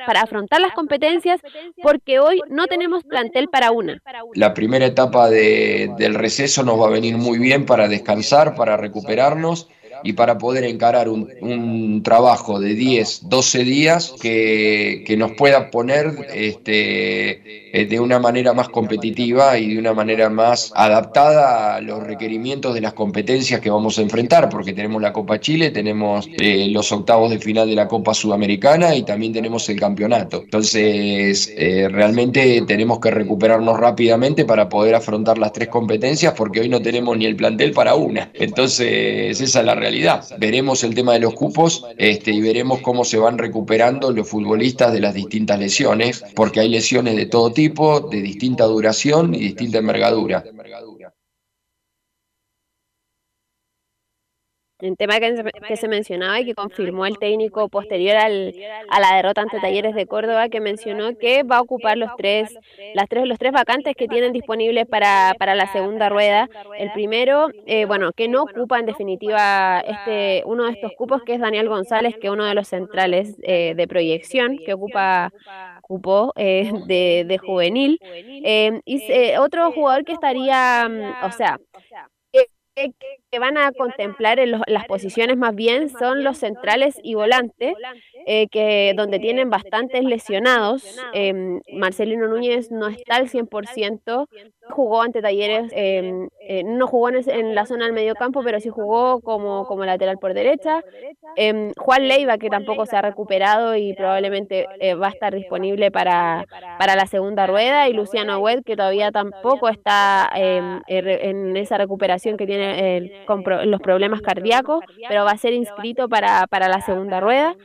para afrontar las competencias porque hoy no tenemos plantel para una. La primera etapa de, del receso nos va a venir muy bien para descansar, para recuperarnos y para poder encarar un, un trabajo de 10, 12 días que, que nos pueda poner este, eh, de una manera más competitiva y de una manera más adaptada a los requerimientos de las competencias que vamos a enfrentar, porque tenemos la Copa Chile, tenemos eh, los octavos de final de la Copa Sudamericana y también tenemos el campeonato. Entonces, eh, realmente tenemos que recuperarnos rápidamente para poder afrontar las tres competencias, porque hoy no tenemos ni el plantel para una. Entonces, esa es la realidad. Veremos el tema de los cupos este, y veremos cómo se van recuperando los futbolistas de las distintas lesiones, porque hay lesiones de todo tipo, de distinta duración y distinta envergadura. El tema que, que, se mencionaba y que confirmó el técnico posterior al, a la derrota ante Talleres de Córdoba, que mencionó que va a ocupar los tres, las tres, los tres vacantes que tienen disponibles para, para la segunda rueda. El primero, eh, bueno, que no ocupa en definitiva este uno de estos cupos, que es Daniel González, que es uno de los centrales eh, de proyección, que ocupa cupo eh, de, de, juvenil. Eh, y otro jugador que estaría, mm, o sea, que van a contemplar en los, las posiciones más bien son los centrales y volantes, eh, que donde tienen bastantes lesionados. Em, Marcelino Núñez no está al 100%, jugó ante Talleres, em, eh, no jugó en, la zona del medio campo, pero sí jugó como, como lateral por derecha. Em, Juan Leiva, que tampoco se ha recuperado y probablemente eh, va a estar disponible para, para la segunda rueda, y Luciano Wed, que todavía tampoco está en esa recuperación que tiene los problemas cardíacos, pero va a ser inscrito para, para la segunda rueda.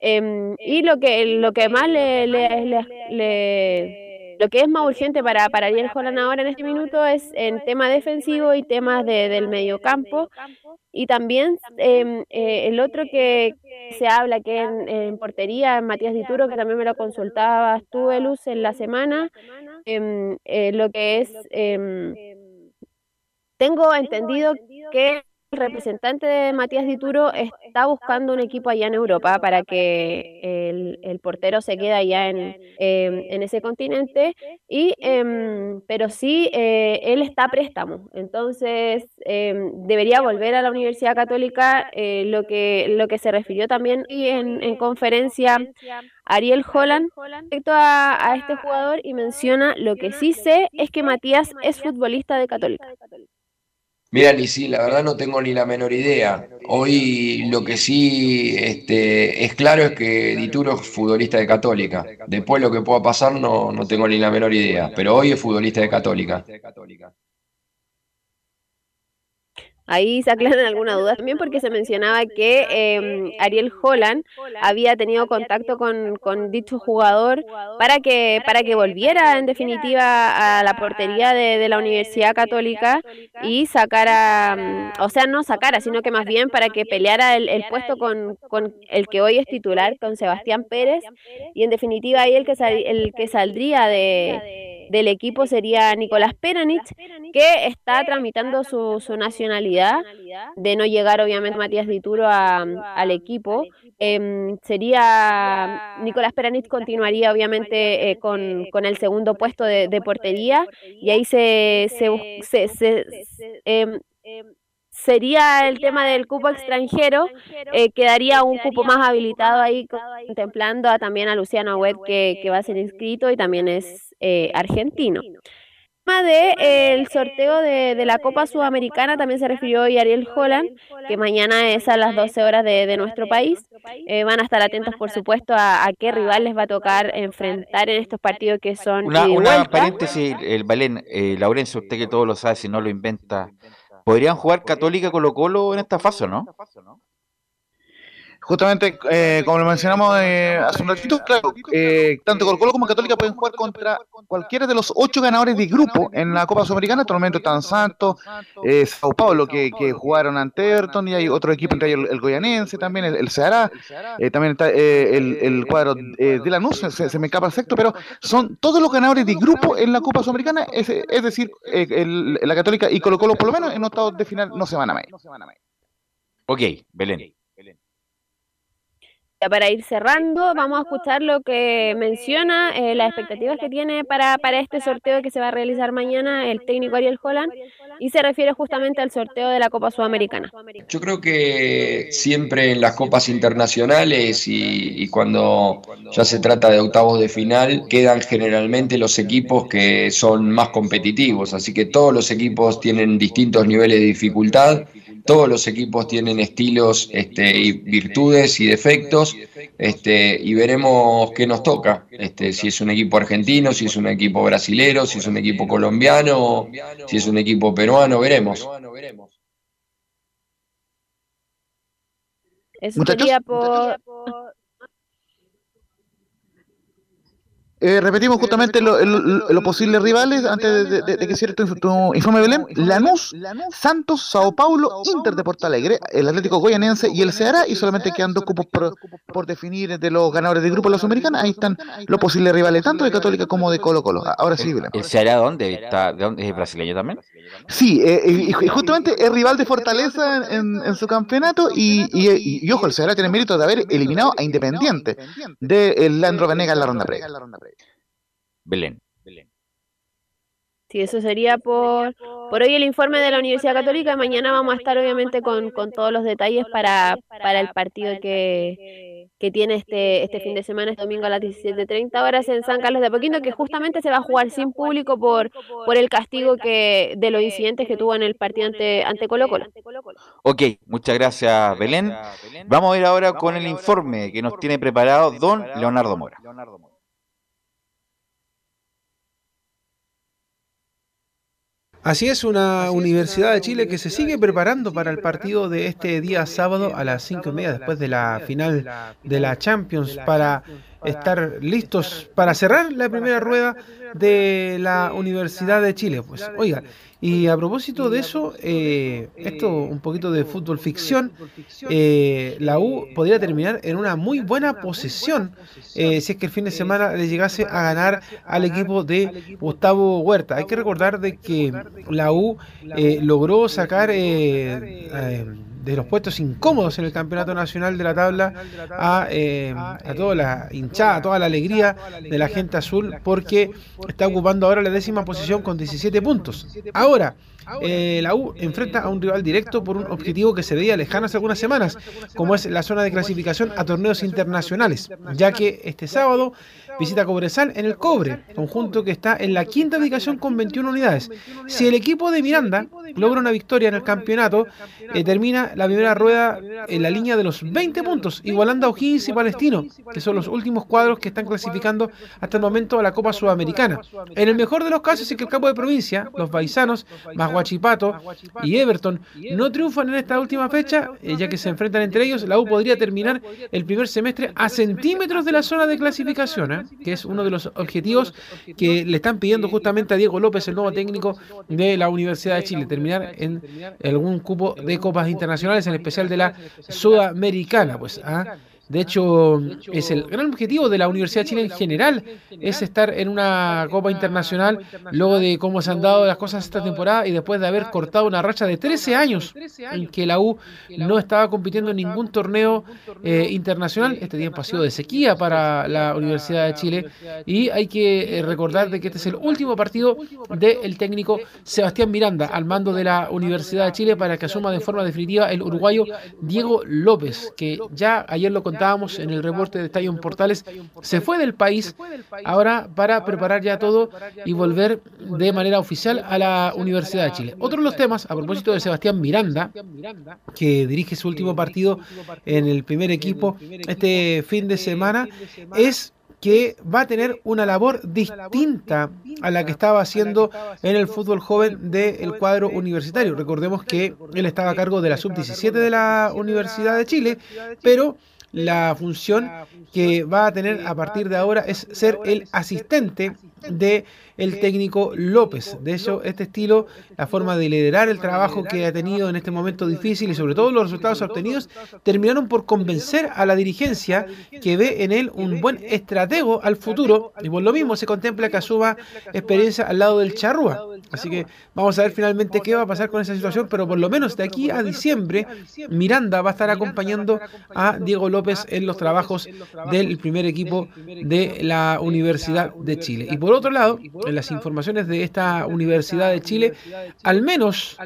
Em, y lo que, lo que más le, le, lo que es más urgente para, para Ariel Holland ahora en este minuto es en tema defensivo y temas de, del medio campo. Y también em, eh, el otro que se habla que en, en portería, Matías Dituro, que también me lo consultabas tú, Luz, en la semana, em, eh, lo que es, tengo entendido que el representante de Matías Dituro está buscando un equipo allá en Europa para que el, portero se quede allá en, em, ese continente, y, em, pero sí, eh, él está a préstamo, entonces em, debería volver a la Universidad Católica, eh, lo, que, lo que se refirió también y en, en conferencia Ariel Holland respecto a, a este jugador y menciona, lo que sí sé es que Matías es futbolista de Católica. Mira, ni sí, la verdad no tengo ni la menor idea. Hoy lo que sí este, es claro es que Dituro es futbolista de Católica. Después lo que pueda pasar no, no tengo ni la menor idea, pero hoy es futbolista de Católica. Ahí se aclaran alguna duda también porque se mencionaba que em, Ariel Holland había tenido contacto con, dicho jugador para que, para que volviera en definitiva a la portería de, la Universidad Católica y sacara, o sea, no sacara, sino que más bien para que peleara el, puesto con, con, el que hoy es titular, con Sebastián Pérez, y en definitiva ahí el que, el que saldría de del equipo sería Nicolás Peranich, que está tramitando su, su nacionalidad, de no llegar obviamente Matías Dituro al equipo. Em, sería Nicolás Peranich continuaría obviamente eh, con, con, el segundo puesto de, portería y ahí se, se, se, em, sería el tema del cupo extranjero, eh, quedaría un cupo más habilitado ahí, contemplando a, también a Luciano Webb, que, que, va a ser inscrito y también es eh, argentino. tema de el sorteo de, de, la Copa Sudamericana también se refirió hoy Ariel Holland, que mañana es a las 12 horas de, de nuestro país. Eh, van a estar atentos, por supuesto, a, a, qué rival les va a tocar enfrentar en estos partidos que son. Una, una paréntesis, el Balén, eh, Laurencio, usted que todo lo sabe, si no lo inventa. ¿Podrían jugar Católica Colo Colo en esta fase, no? Justamente, eh, como lo mencionamos eh, hace un ratito, claro, eh, tanto Colo Colo como Católica pueden jugar contra cualquiera de los ocho ganadores de grupo en la Copa Sudamericana. Actualmente están Santos, eh, Sao Paulo, que, que, jugaron ante Everton, y hay otro equipo entre el, Goyanense también, el, el Ceará, también está el, el, cuadro de Lanús, se, se me escapa el sexto, pero son todos los ganadores de grupo en la Copa Sudamericana, es, es decir, la Católica y Colo Colo, por lo menos en octavos de final, no se van a medir. Ok, Belén para ir cerrando, vamos a escuchar lo que menciona, eh, las expectativas que tiene para, para este sorteo que se va a realizar mañana el técnico Ariel Holland y se refiere justamente al sorteo de la Copa Sudamericana. Yo creo que siempre en las copas internacionales y, y cuando ya se trata de octavos de final, quedan generalmente los equipos que son más competitivos, así que todos los equipos tienen distintos niveles de dificultad todos los equipos tienen estilos este, y virtudes y defectos este, y veremos qué nos toca, este, si es un equipo argentino, si es un equipo brasilero, si es un equipo colombiano, si es un equipo peruano, veremos. Eso sería por, Eh, repetimos justamente los posibles rivales antes de, que cierre tu, informe Belén. Lanús, Santos, Sao Paulo, Inter de Porto Alegre, el Atlético Goyanense y el Ceará. Y solamente quedan dos cupos por, definir de los ganadores del grupo de los americanos. Ahí están los posibles rivales, tanto de Católica como de Colo Colo. Ahora sí, Belén. ¿El Ceará dónde? ¿Está, de dónde? ¿Es brasileño también? Sí, eh, y justamente es rival de Fortaleza en, su campeonato. Y, ojo, el Ceará tiene mérito de haber eliminado a Independiente de Landro Venegas en la ronda previa. Belén. Sí, eso sería por, por hoy el informe de la Universidad Católica. Mañana vamos a estar obviamente con, con todos los detalles para, para el partido que, que tiene este, este fin de semana, este domingo a las 17.30 horas en San Carlos de Apoquindo, que justamente se va a jugar sin público por, por el castigo que de los incidentes que tuvo en el partido ante, ante Colo Colo. Ok, muchas gracias Belén. Vamos a ir ahora con el informe que nos tiene preparado don Leonardo Mora. Así es, una Universidad de Chile que se sigue preparando para el partido de este día sábado a las cinco y media después de la final de la Champions para estar listos para cerrar la primera rueda de la Universidad de Chile. Pues, oiga, y a propósito de eso, eh, esto un poquito de fútbol ficción, eh, la U podría terminar en una muy buena posesión eh, si es que el fin de semana le llegase a ganar al equipo de Gustavo Huerta. Hay que recordar de que la U logró sacar de los puestos incómodos en el campeonato nacional de la tabla a, a toda la hinchada, a toda la alegría de la gente azul porque está ocupando ahora la décima posición con 17 puntos. Ahora, eh, la U enfrenta a un rival directo por un objetivo que se veía lejano hace algunas semanas, como es la zona de clasificación a torneos internacionales, ya que este sábado visita Cobresal en el Cobre, conjunto que está en la quinta ubicación con 21 unidades. Si el equipo de Miranda logra una victoria en el campeonato, eh, termina la primera rueda en la línea de los 20 puntos, igualando a O'Higgins y Palestino, que son los últimos cuadros que están clasificando hasta el momento a la Copa Sudamericana. En el mejor de los casos es que el campo de provincia, los baisanos, más Guachipato y Everton no triunfan en esta última fecha, eh, ya que se enfrentan entre ellos, la U podría terminar el primer semestre a centímetros de la zona de clasificación, ¿eh? Que es uno de los objetivos que le están pidiendo justamente a Diego López, el nuevo técnico de la Universidad de Chile, terminar en algún cupo de copas internacionales, en especial de la Sudamericana. Pues, ¿ah? De hecho, es el gran objetivo de la Universidad de Chile en general, es estar en una Copa Internacional luego de cómo se han dado las cosas esta temporada y después de haber cortado una racha de 13 años en que la U no estaba compitiendo en ningún torneo eh, internacional. Este tiempo ha sido de sequía para la Universidad de Chile. Y hay que eh, recordar de que este es el último partido del técnico Sebastián Miranda al mando de la Universidad de Chile para que asuma de forma definitiva el uruguayo Diego López, que ya ayer lo contaba en el reporte de Estadio Portales, se fue del país ahora para preparar ya todo y volver de manera oficial a la Universidad de Chile. Otro de los temas, a propósito de Sebastián Miranda, que dirige su último partido en el primer equipo este fin de semana, es que va a tener una labor distinta a la que estaba haciendo en el fútbol joven del cuadro universitario. Recordemos que él estaba a cargo de la sub-17 de la Universidad de Chile, pero la función que va a tener a partir de ahora es ser el asistente. de el técnico López. De hecho, este estilo, la forma de liderar el trabajo que ha tenido en este momento difícil y sobre todo los resultados obtenidos, terminaron por convencer a la dirigencia que ve en él un buen estratego al futuro y por lo mismo se contempla que asuma experiencia al lado del Charrúa. Así que vamos a ver finalmente qué va a pasar con esa situación, pero por lo menos de aquí a diciembre, Miranda va a estar acompañando a Diego López en los trabajos del primer equipo de la Universidad de Chile. Y por otro lado, en las informaciones de esta Universidad de Chile, al menos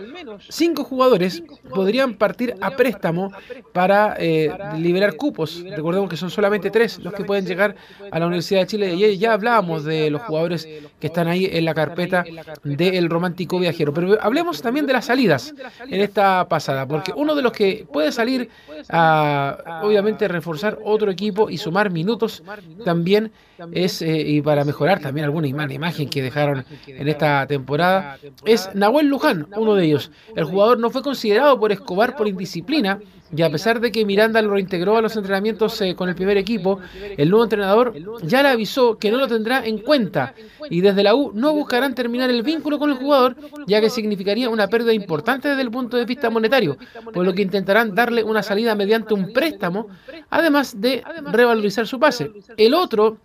cinco jugadores podrían partir a préstamo para eh, liberar cupos. Recordemos que son solamente tres los que pueden llegar a la Universidad de Chile. Y ya hablábamos de los jugadores que están ahí en la carpeta del romántico viajero. Pero hablemos también de las salidas en esta pasada, porque uno de los que puede salir a, obviamente, reforzar otro equipo y sumar minutos también es, eh, y para mejorar también alguna imagen que dejaron en esta temporada, es Nahuel Luján, uno de ellos. El jugador no fue considerado por Escobar por indisciplina y a pesar de que Miranda lo reintegró a los entrenamientos eh, con el primer equipo, el nuevo entrenador ya le avisó que no lo tendrá en cuenta y desde la U no buscarán terminar el vínculo con el jugador, ya que significaría una pérdida importante desde el punto de vista monetario, por lo que intentarán darle una salida mediante un préstamo, además de revalorizar su pase. El otro,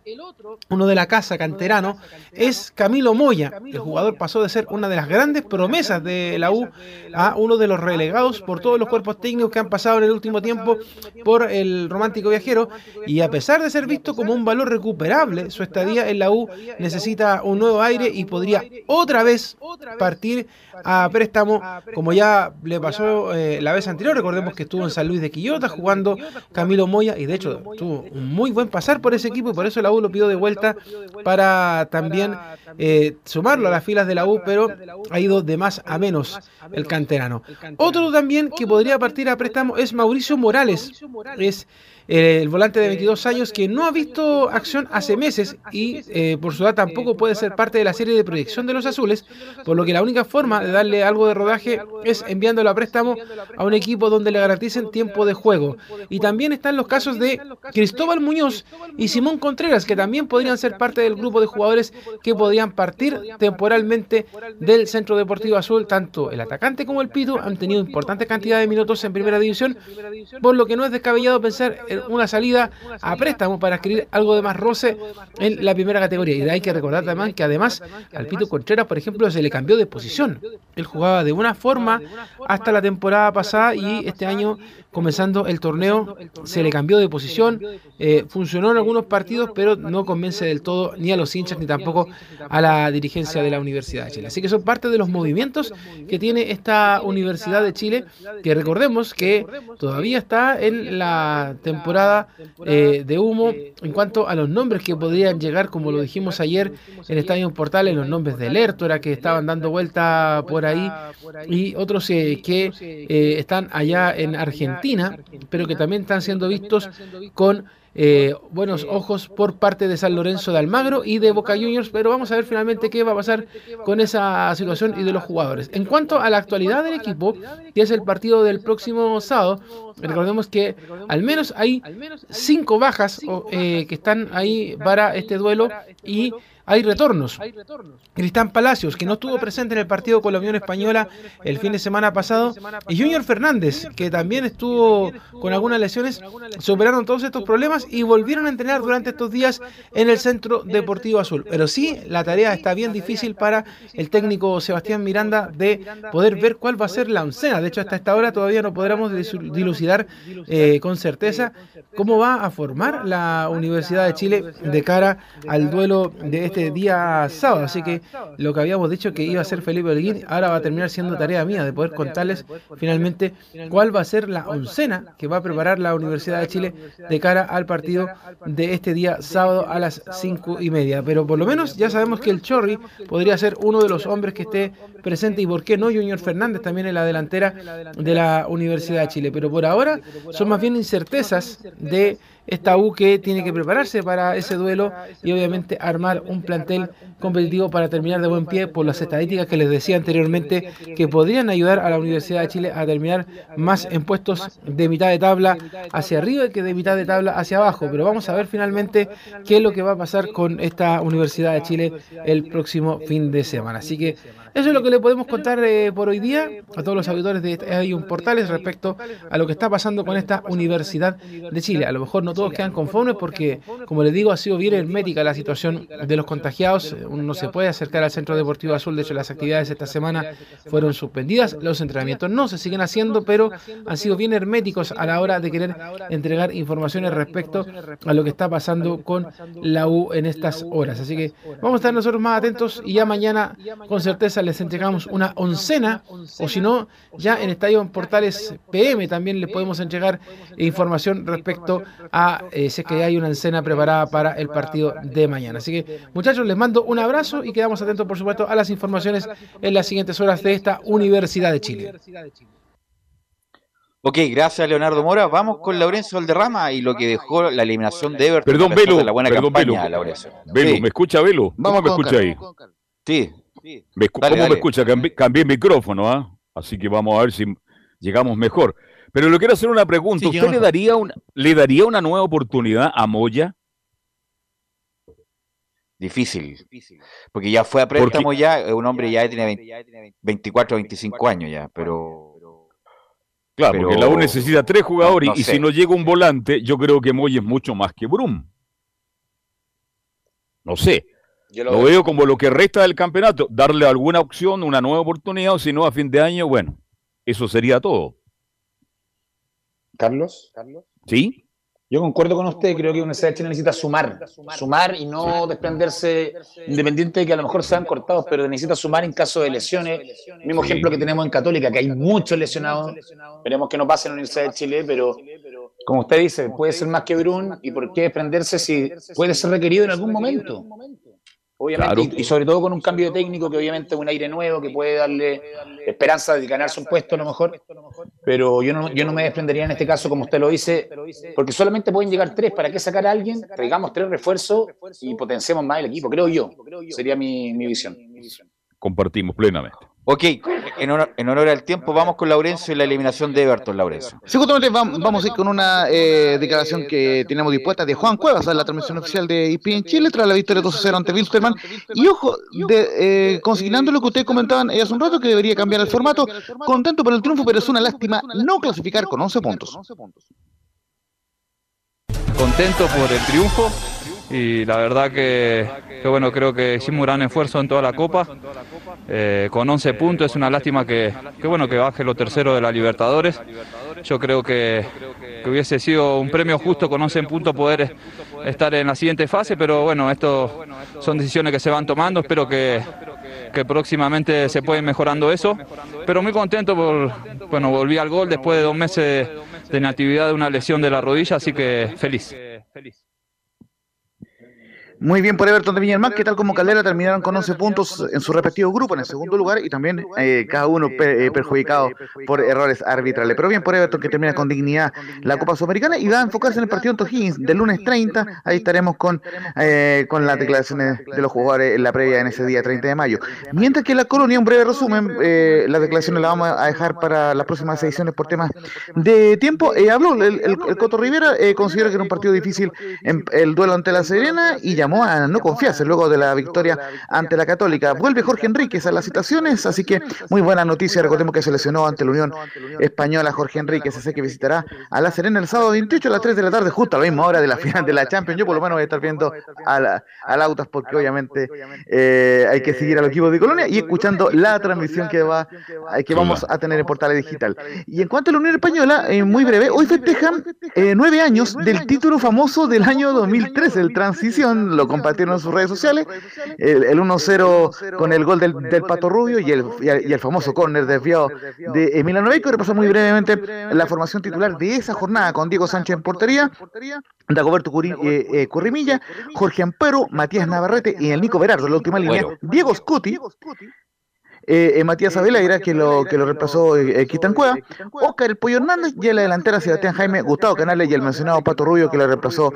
uno de la casa canterano, es Camilo Moya. El jugador pasó de ser una de las grandes promesas de la U a uno de los relegados por todos los cuerpos técnicos que han pasado en el último tiempo por el romántico viajero y a pesar de ser visto como un valor recuperable, su estadía en la U necesita un nuevo aire y podría otra vez partir a préstamo como ya le pasó eh, la vez anterior. Recordemos que estuvo en San Luis de Quillota jugando Camilo Moya y de hecho tuvo un muy buen pasar por ese equipo y por eso la U lo pidió de vuelta para también eh, sumarlo a las filas de la U, pero ha ido de más a menos el canterano. Otro también que podría partir a préstamo es Mauricio Morales. Es el volante de 22 años que no ha visto acción hace meses y eh, por su edad tampoco puede ser parte de la serie de proyección de los azules, por lo que la única forma de darle algo de rodaje es enviándolo a préstamo a un equipo donde le garanticen tiempo de juego. Y también están los casos de Cristóbal Muñoz y Simón Contreras, que también podrían ser parte del grupo de jugadores que podían partir temporalmente del Centro Deportivo Azul. Tanto el atacante como el Pito han tenido importante cantidad de minutos en primera división, por lo que no es descabellado pensar una salida a préstamo para adquirir algo de más roce en la primera categoría. Y hay que recordar también que además al Pito Contreras, por ejemplo, se le cambió de posición. Él jugaba de una forma hasta la temporada pasada y este año comenzando el torneo se le cambió de posición, eh, funcionó en algunos partidos, pero no convence del todo ni a los hinchas ni tampoco a la dirigencia de la Universidad de Chile. Así que son parte de los movimientos que tiene esta Universidad de Chile, que recordemos que todavía está en la temporada eh, de humo en cuanto a los nombres que podrían llegar, como lo dijimos ayer en Estadio Portales, los nombres de Lertora que estaban dando vuelta por ahí y otros eh, que están allá en Argentina pero que también están siendo vistos con eh, buenos ojos por parte de San Lorenzo de Almagro y de Boca Juniors, pero vamos a ver finalmente qué va a pasar con esa situación y de los jugadores. En cuanto a la actualidad del equipo, que es el partido del próximo sábado, recordemos que al menos hay cinco bajas eh, que están ahí para este duelo y hay retornos. Cristán Palacios, que no estuvo presente en el partido con la Unión Española el fin de semana pasado, y Junior Fernández, que también estuvo con algunas lesiones, superaron todos estos problemas y volvieron a entrenar durante estos días en el Centro Deportivo Azul. Pero sí, la tarea está bien difícil para el técnico Sebastián Miranda de poder ver cuál va a ser la oncena. De hecho, hasta esta hora todavía no podremos dilucidar eh, con certeza cómo va a formar la Universidad de Chile de cara al duelo de este día sábado. Así que lo que habíamos dicho que iba a ser Felipe Holguín, ahora va a terminar siendo tarea mía de poder contarles finalmente cuál va a ser la oncena que va a preparar la Universidad de Chile de cara al partido de este día sábado a las cinco y media. Pero por lo menos ya sabemos que el Chorri podría ser uno de los hombres que esté presente y por qué no Junior Fernández también en la delantera de la Universidad de Chile. Pero por ahora son más bien incertezas de esta U que tiene que prepararse para ese duelo y obviamente armar un plantel competitivo para terminar de buen pie por las estadísticas que les decía anteriormente que podrían ayudar a la Universidad de Chile a terminar más en puestos de mitad de tabla hacia arriba que de mitad de tabla hacia abajo. Pero vamos a ver finalmente qué es lo que va a pasar con esta Universidad de Chile el próximo fin de semana. Así que eso es lo que le podemos contar eh, por hoy día a todos los auditores de Hay un Portales respecto a lo que está pasando con esta Universidad de Chile. A lo mejor no todos quedan conformes porque, como les digo, ha sido bien hermética la situación de los contagiados. Uno no se puede acercar al Centro Deportivo Azul. De hecho, las actividades esta semana fueron suspendidas. Los entrenamientos no se siguen haciendo, pero han sido bien herméticos a la hora de querer entregar informaciones respecto a lo que está pasando con la U en estas horas. Así que vamos a estar nosotros más atentos y ya mañana, con certeza, les entregamos una oncena, o si no, ya en Estadio Portales PM también les podemos entregar información respecto a eh, si es que hay una oncena preparada para el partido de mañana. Así que, muchachos, les mando un abrazo y quedamos atentos, por supuesto, a las informaciones en las siguientes horas de esta Universidad de Chile. Ok, gracias Leonardo Mora. Vamos con Laurencio Valderrama y lo que dejó la eliminación de Everton. Perdón, Velo. La buena perdón, campaña, Velo. Laurencio. Velo, Sí. ¿me escucha Velo? ¿Cómo Vamos me con escucha ahí? Sí. Me escu- Dale, ¿Cómo dale. me escucha? Cambié, cambié el micrófono, ¿ah? Así que vamos a ver si llegamos mejor. Pero le quiero hacer una pregunta. Sí, ¿Usted le daría, una, le daría una nueva oportunidad a Moya? Difícil. Porque ya fue a préstamo ya, es un hombre ya tiene 20 24, 25 años ya, pero... Claro, pero- porque la U necesita tres jugadores no y sé. si no llega un volante, yo creo que Moya es mucho más que Brum. No sé. Yo Lo veo como lo que resta del campeonato, darle alguna opción, una nueva oportunidad, o si no, a fin de año, bueno, eso sería todo. Carlos. ¿Sí? Yo concuerdo con usted, creo que la Universidad de Chile necesita sumar, sumar y no desprenderse, independiente de que a lo mejor sean cortados, pero necesita sumar en caso de lesiones. mismo ejemplo que tenemos en Católica, que hay muchos lesionados. Esperemos que no pase en la Universidad de Chile, pero como usted dice, puede ser más que Brun y por qué desprenderse si puede ser requerido en algún momento. Obviamente, y, sobre todo con un cambio de técnico que obviamente es un aire nuevo que puede darle esperanza de ganarse un puesto a lo mejor. Pero yo no, yo no me desprendería en este caso, como usted lo dice, porque solamente pueden llegar tres. ¿Para qué sacar a alguien? Traigamos tres refuerzos y potenciemos más el equipo, creo yo. Sería mi, mi visión. Compartimos plenamente. Ok, en honor, en honor, al tiempo, vamos con Laurencio y la eliminación de Everton, Laurencio. Sí, justamente vamos a ir con una eh, declaración que tenemos dispuesta de Juan Cuevas en la transmisión oficial de IP en Chile tras la victoria 2-0 ante Wilstermann. Y ojo, de, eh, consignando lo que ustedes comentaban hace un rato, que debería cambiar el formato. Contento por el triunfo, pero es una lástima no clasificar con 11 puntos. Contento por el triunfo y la verdad que, bueno, creo que hicimos un gran esfuerzo en toda la Copa. Eh, con 11 puntos es una lástima que, bueno, que baje lo tercero de la Libertadores. Yo creo que, hubiese sido un premio justo con 11 puntos poder estar en la siguiente fase, pero bueno, esto son decisiones que se van tomando. Espero que, que próximamente se pueda ir mejorando eso. Pero muy contento por, bueno, volví al gol después de dos meses de inactividad de una lesión de la rodilla, así que feliz. Muy bien por Everton de Viñalmán, que tal como Caldera terminaron con 11 puntos en su respectivo grupo en el segundo lugar y también eh, cada uno eh, perjudicado por errores arbitrales. Pero bien por Everton que termina con dignidad la Copa Sudamericana y va a enfocarse en el partido en Higgins del lunes 30. Ahí estaremos con, eh, con las declaraciones de los jugadores en la previa en ese día 30 de mayo. Mientras que la colonia, un breve resumen, las declaraciones las vamos a dejar para las próximas ediciones por temas de tiempo. habló el, el, Coto Rivera, considera que era un partido difícil en el duelo ante la Serena y llamó a no confiarse luego de la victoria ante la Católica. Vuelve Jorge Enríquez a las citaciones, así que muy buena noticia. Recordemos que se lesionó ante la Unión Española Jorge Enríquez, así que visitará a La Serena el sábado 28 a las 3 de la tarde, justo a la misma hora de la final de la Champions. Yo por lo menos voy a estar viendo a, la, Autas porque obviamente eh, hay que seguir al equipo de Colonia y escuchando la transmisión que va que vamos a tener en Portales Digital. Y en cuanto a la Unión Española, eh, muy breve, hoy festejan eh, nueve años del título famoso del año 2013, el Transición, lo compartieron en sus redes sociales, el, 1-0 con el gol del, Pato Rubio y el, y el, famoso córner desviado de Emiliano Veico. Repasó muy brevemente la formación titular de esa jornada con Diego Sánchez en portería, Dagoberto eh, eh, Currimilla, Jorge Ampero, Matías Navarrete y el Nico Berardo la última línea, Diego Scuti, eh, eh, Matías Avila que lo, que lo reemplazó eh, Cueva, Oscar El Pollo Hernández y en la delantera Sebastián Jaime, Gustavo Canales y el mencionado Pato Rubio que lo reemplazó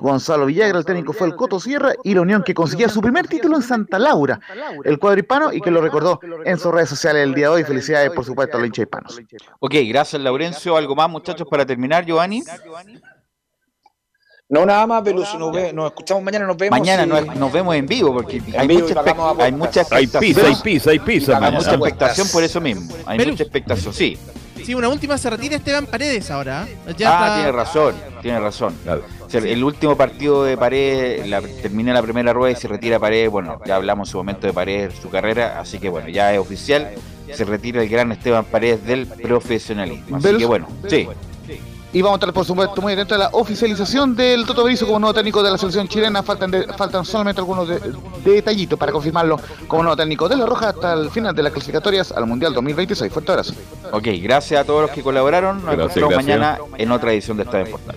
Gonzalo Villagra, el técnico fue el Coto Sierra y la Unión que conseguía su primer título en Santa Laura, el cuadripano y que lo recordó en sus redes sociales el día de hoy. Felicidades por supuesto a los hinchas hispanos. Ok, gracias Laurencio. ¿Algo más muchachos para terminar, Giovanni? No, nada más, pero si nos, nos escuchamos mañana, nos vemos. Mañana nos, vemos en vivo, porque hay, mucha hay, mucha expectación. Hay pizza, hay pizza, hay pizza. Hay mucha expectación por eso mismo. Hay mucha expectación, sí. Sí, una última se retira Esteban Paredes ahora. ¿eh? ah, tiene razón, tiene razón. el último partido de Paredes, la, termina la primera rueda y se retira Paredes. Bueno, ya hablamos en su momento de Paredes, su carrera, así que bueno, ya es oficial. Se retira el gran Esteban Paredes del profesionalismo. Así que bueno, sí. Y vamos a estar, por supuesto, muy dentro de la oficialización del Toto Berizzo como nuevo técnico de la selección chilena. Faltan, faltan solamente algunos detallitos para confirmarlo como nuevo técnico de la Roja hasta el final de las clasificatorias al Mundial 2026. Fuerte abrazo. Ok, gracias a todos los que colaboraron. Nos vemos mañana en otra edición de Estadio Portal.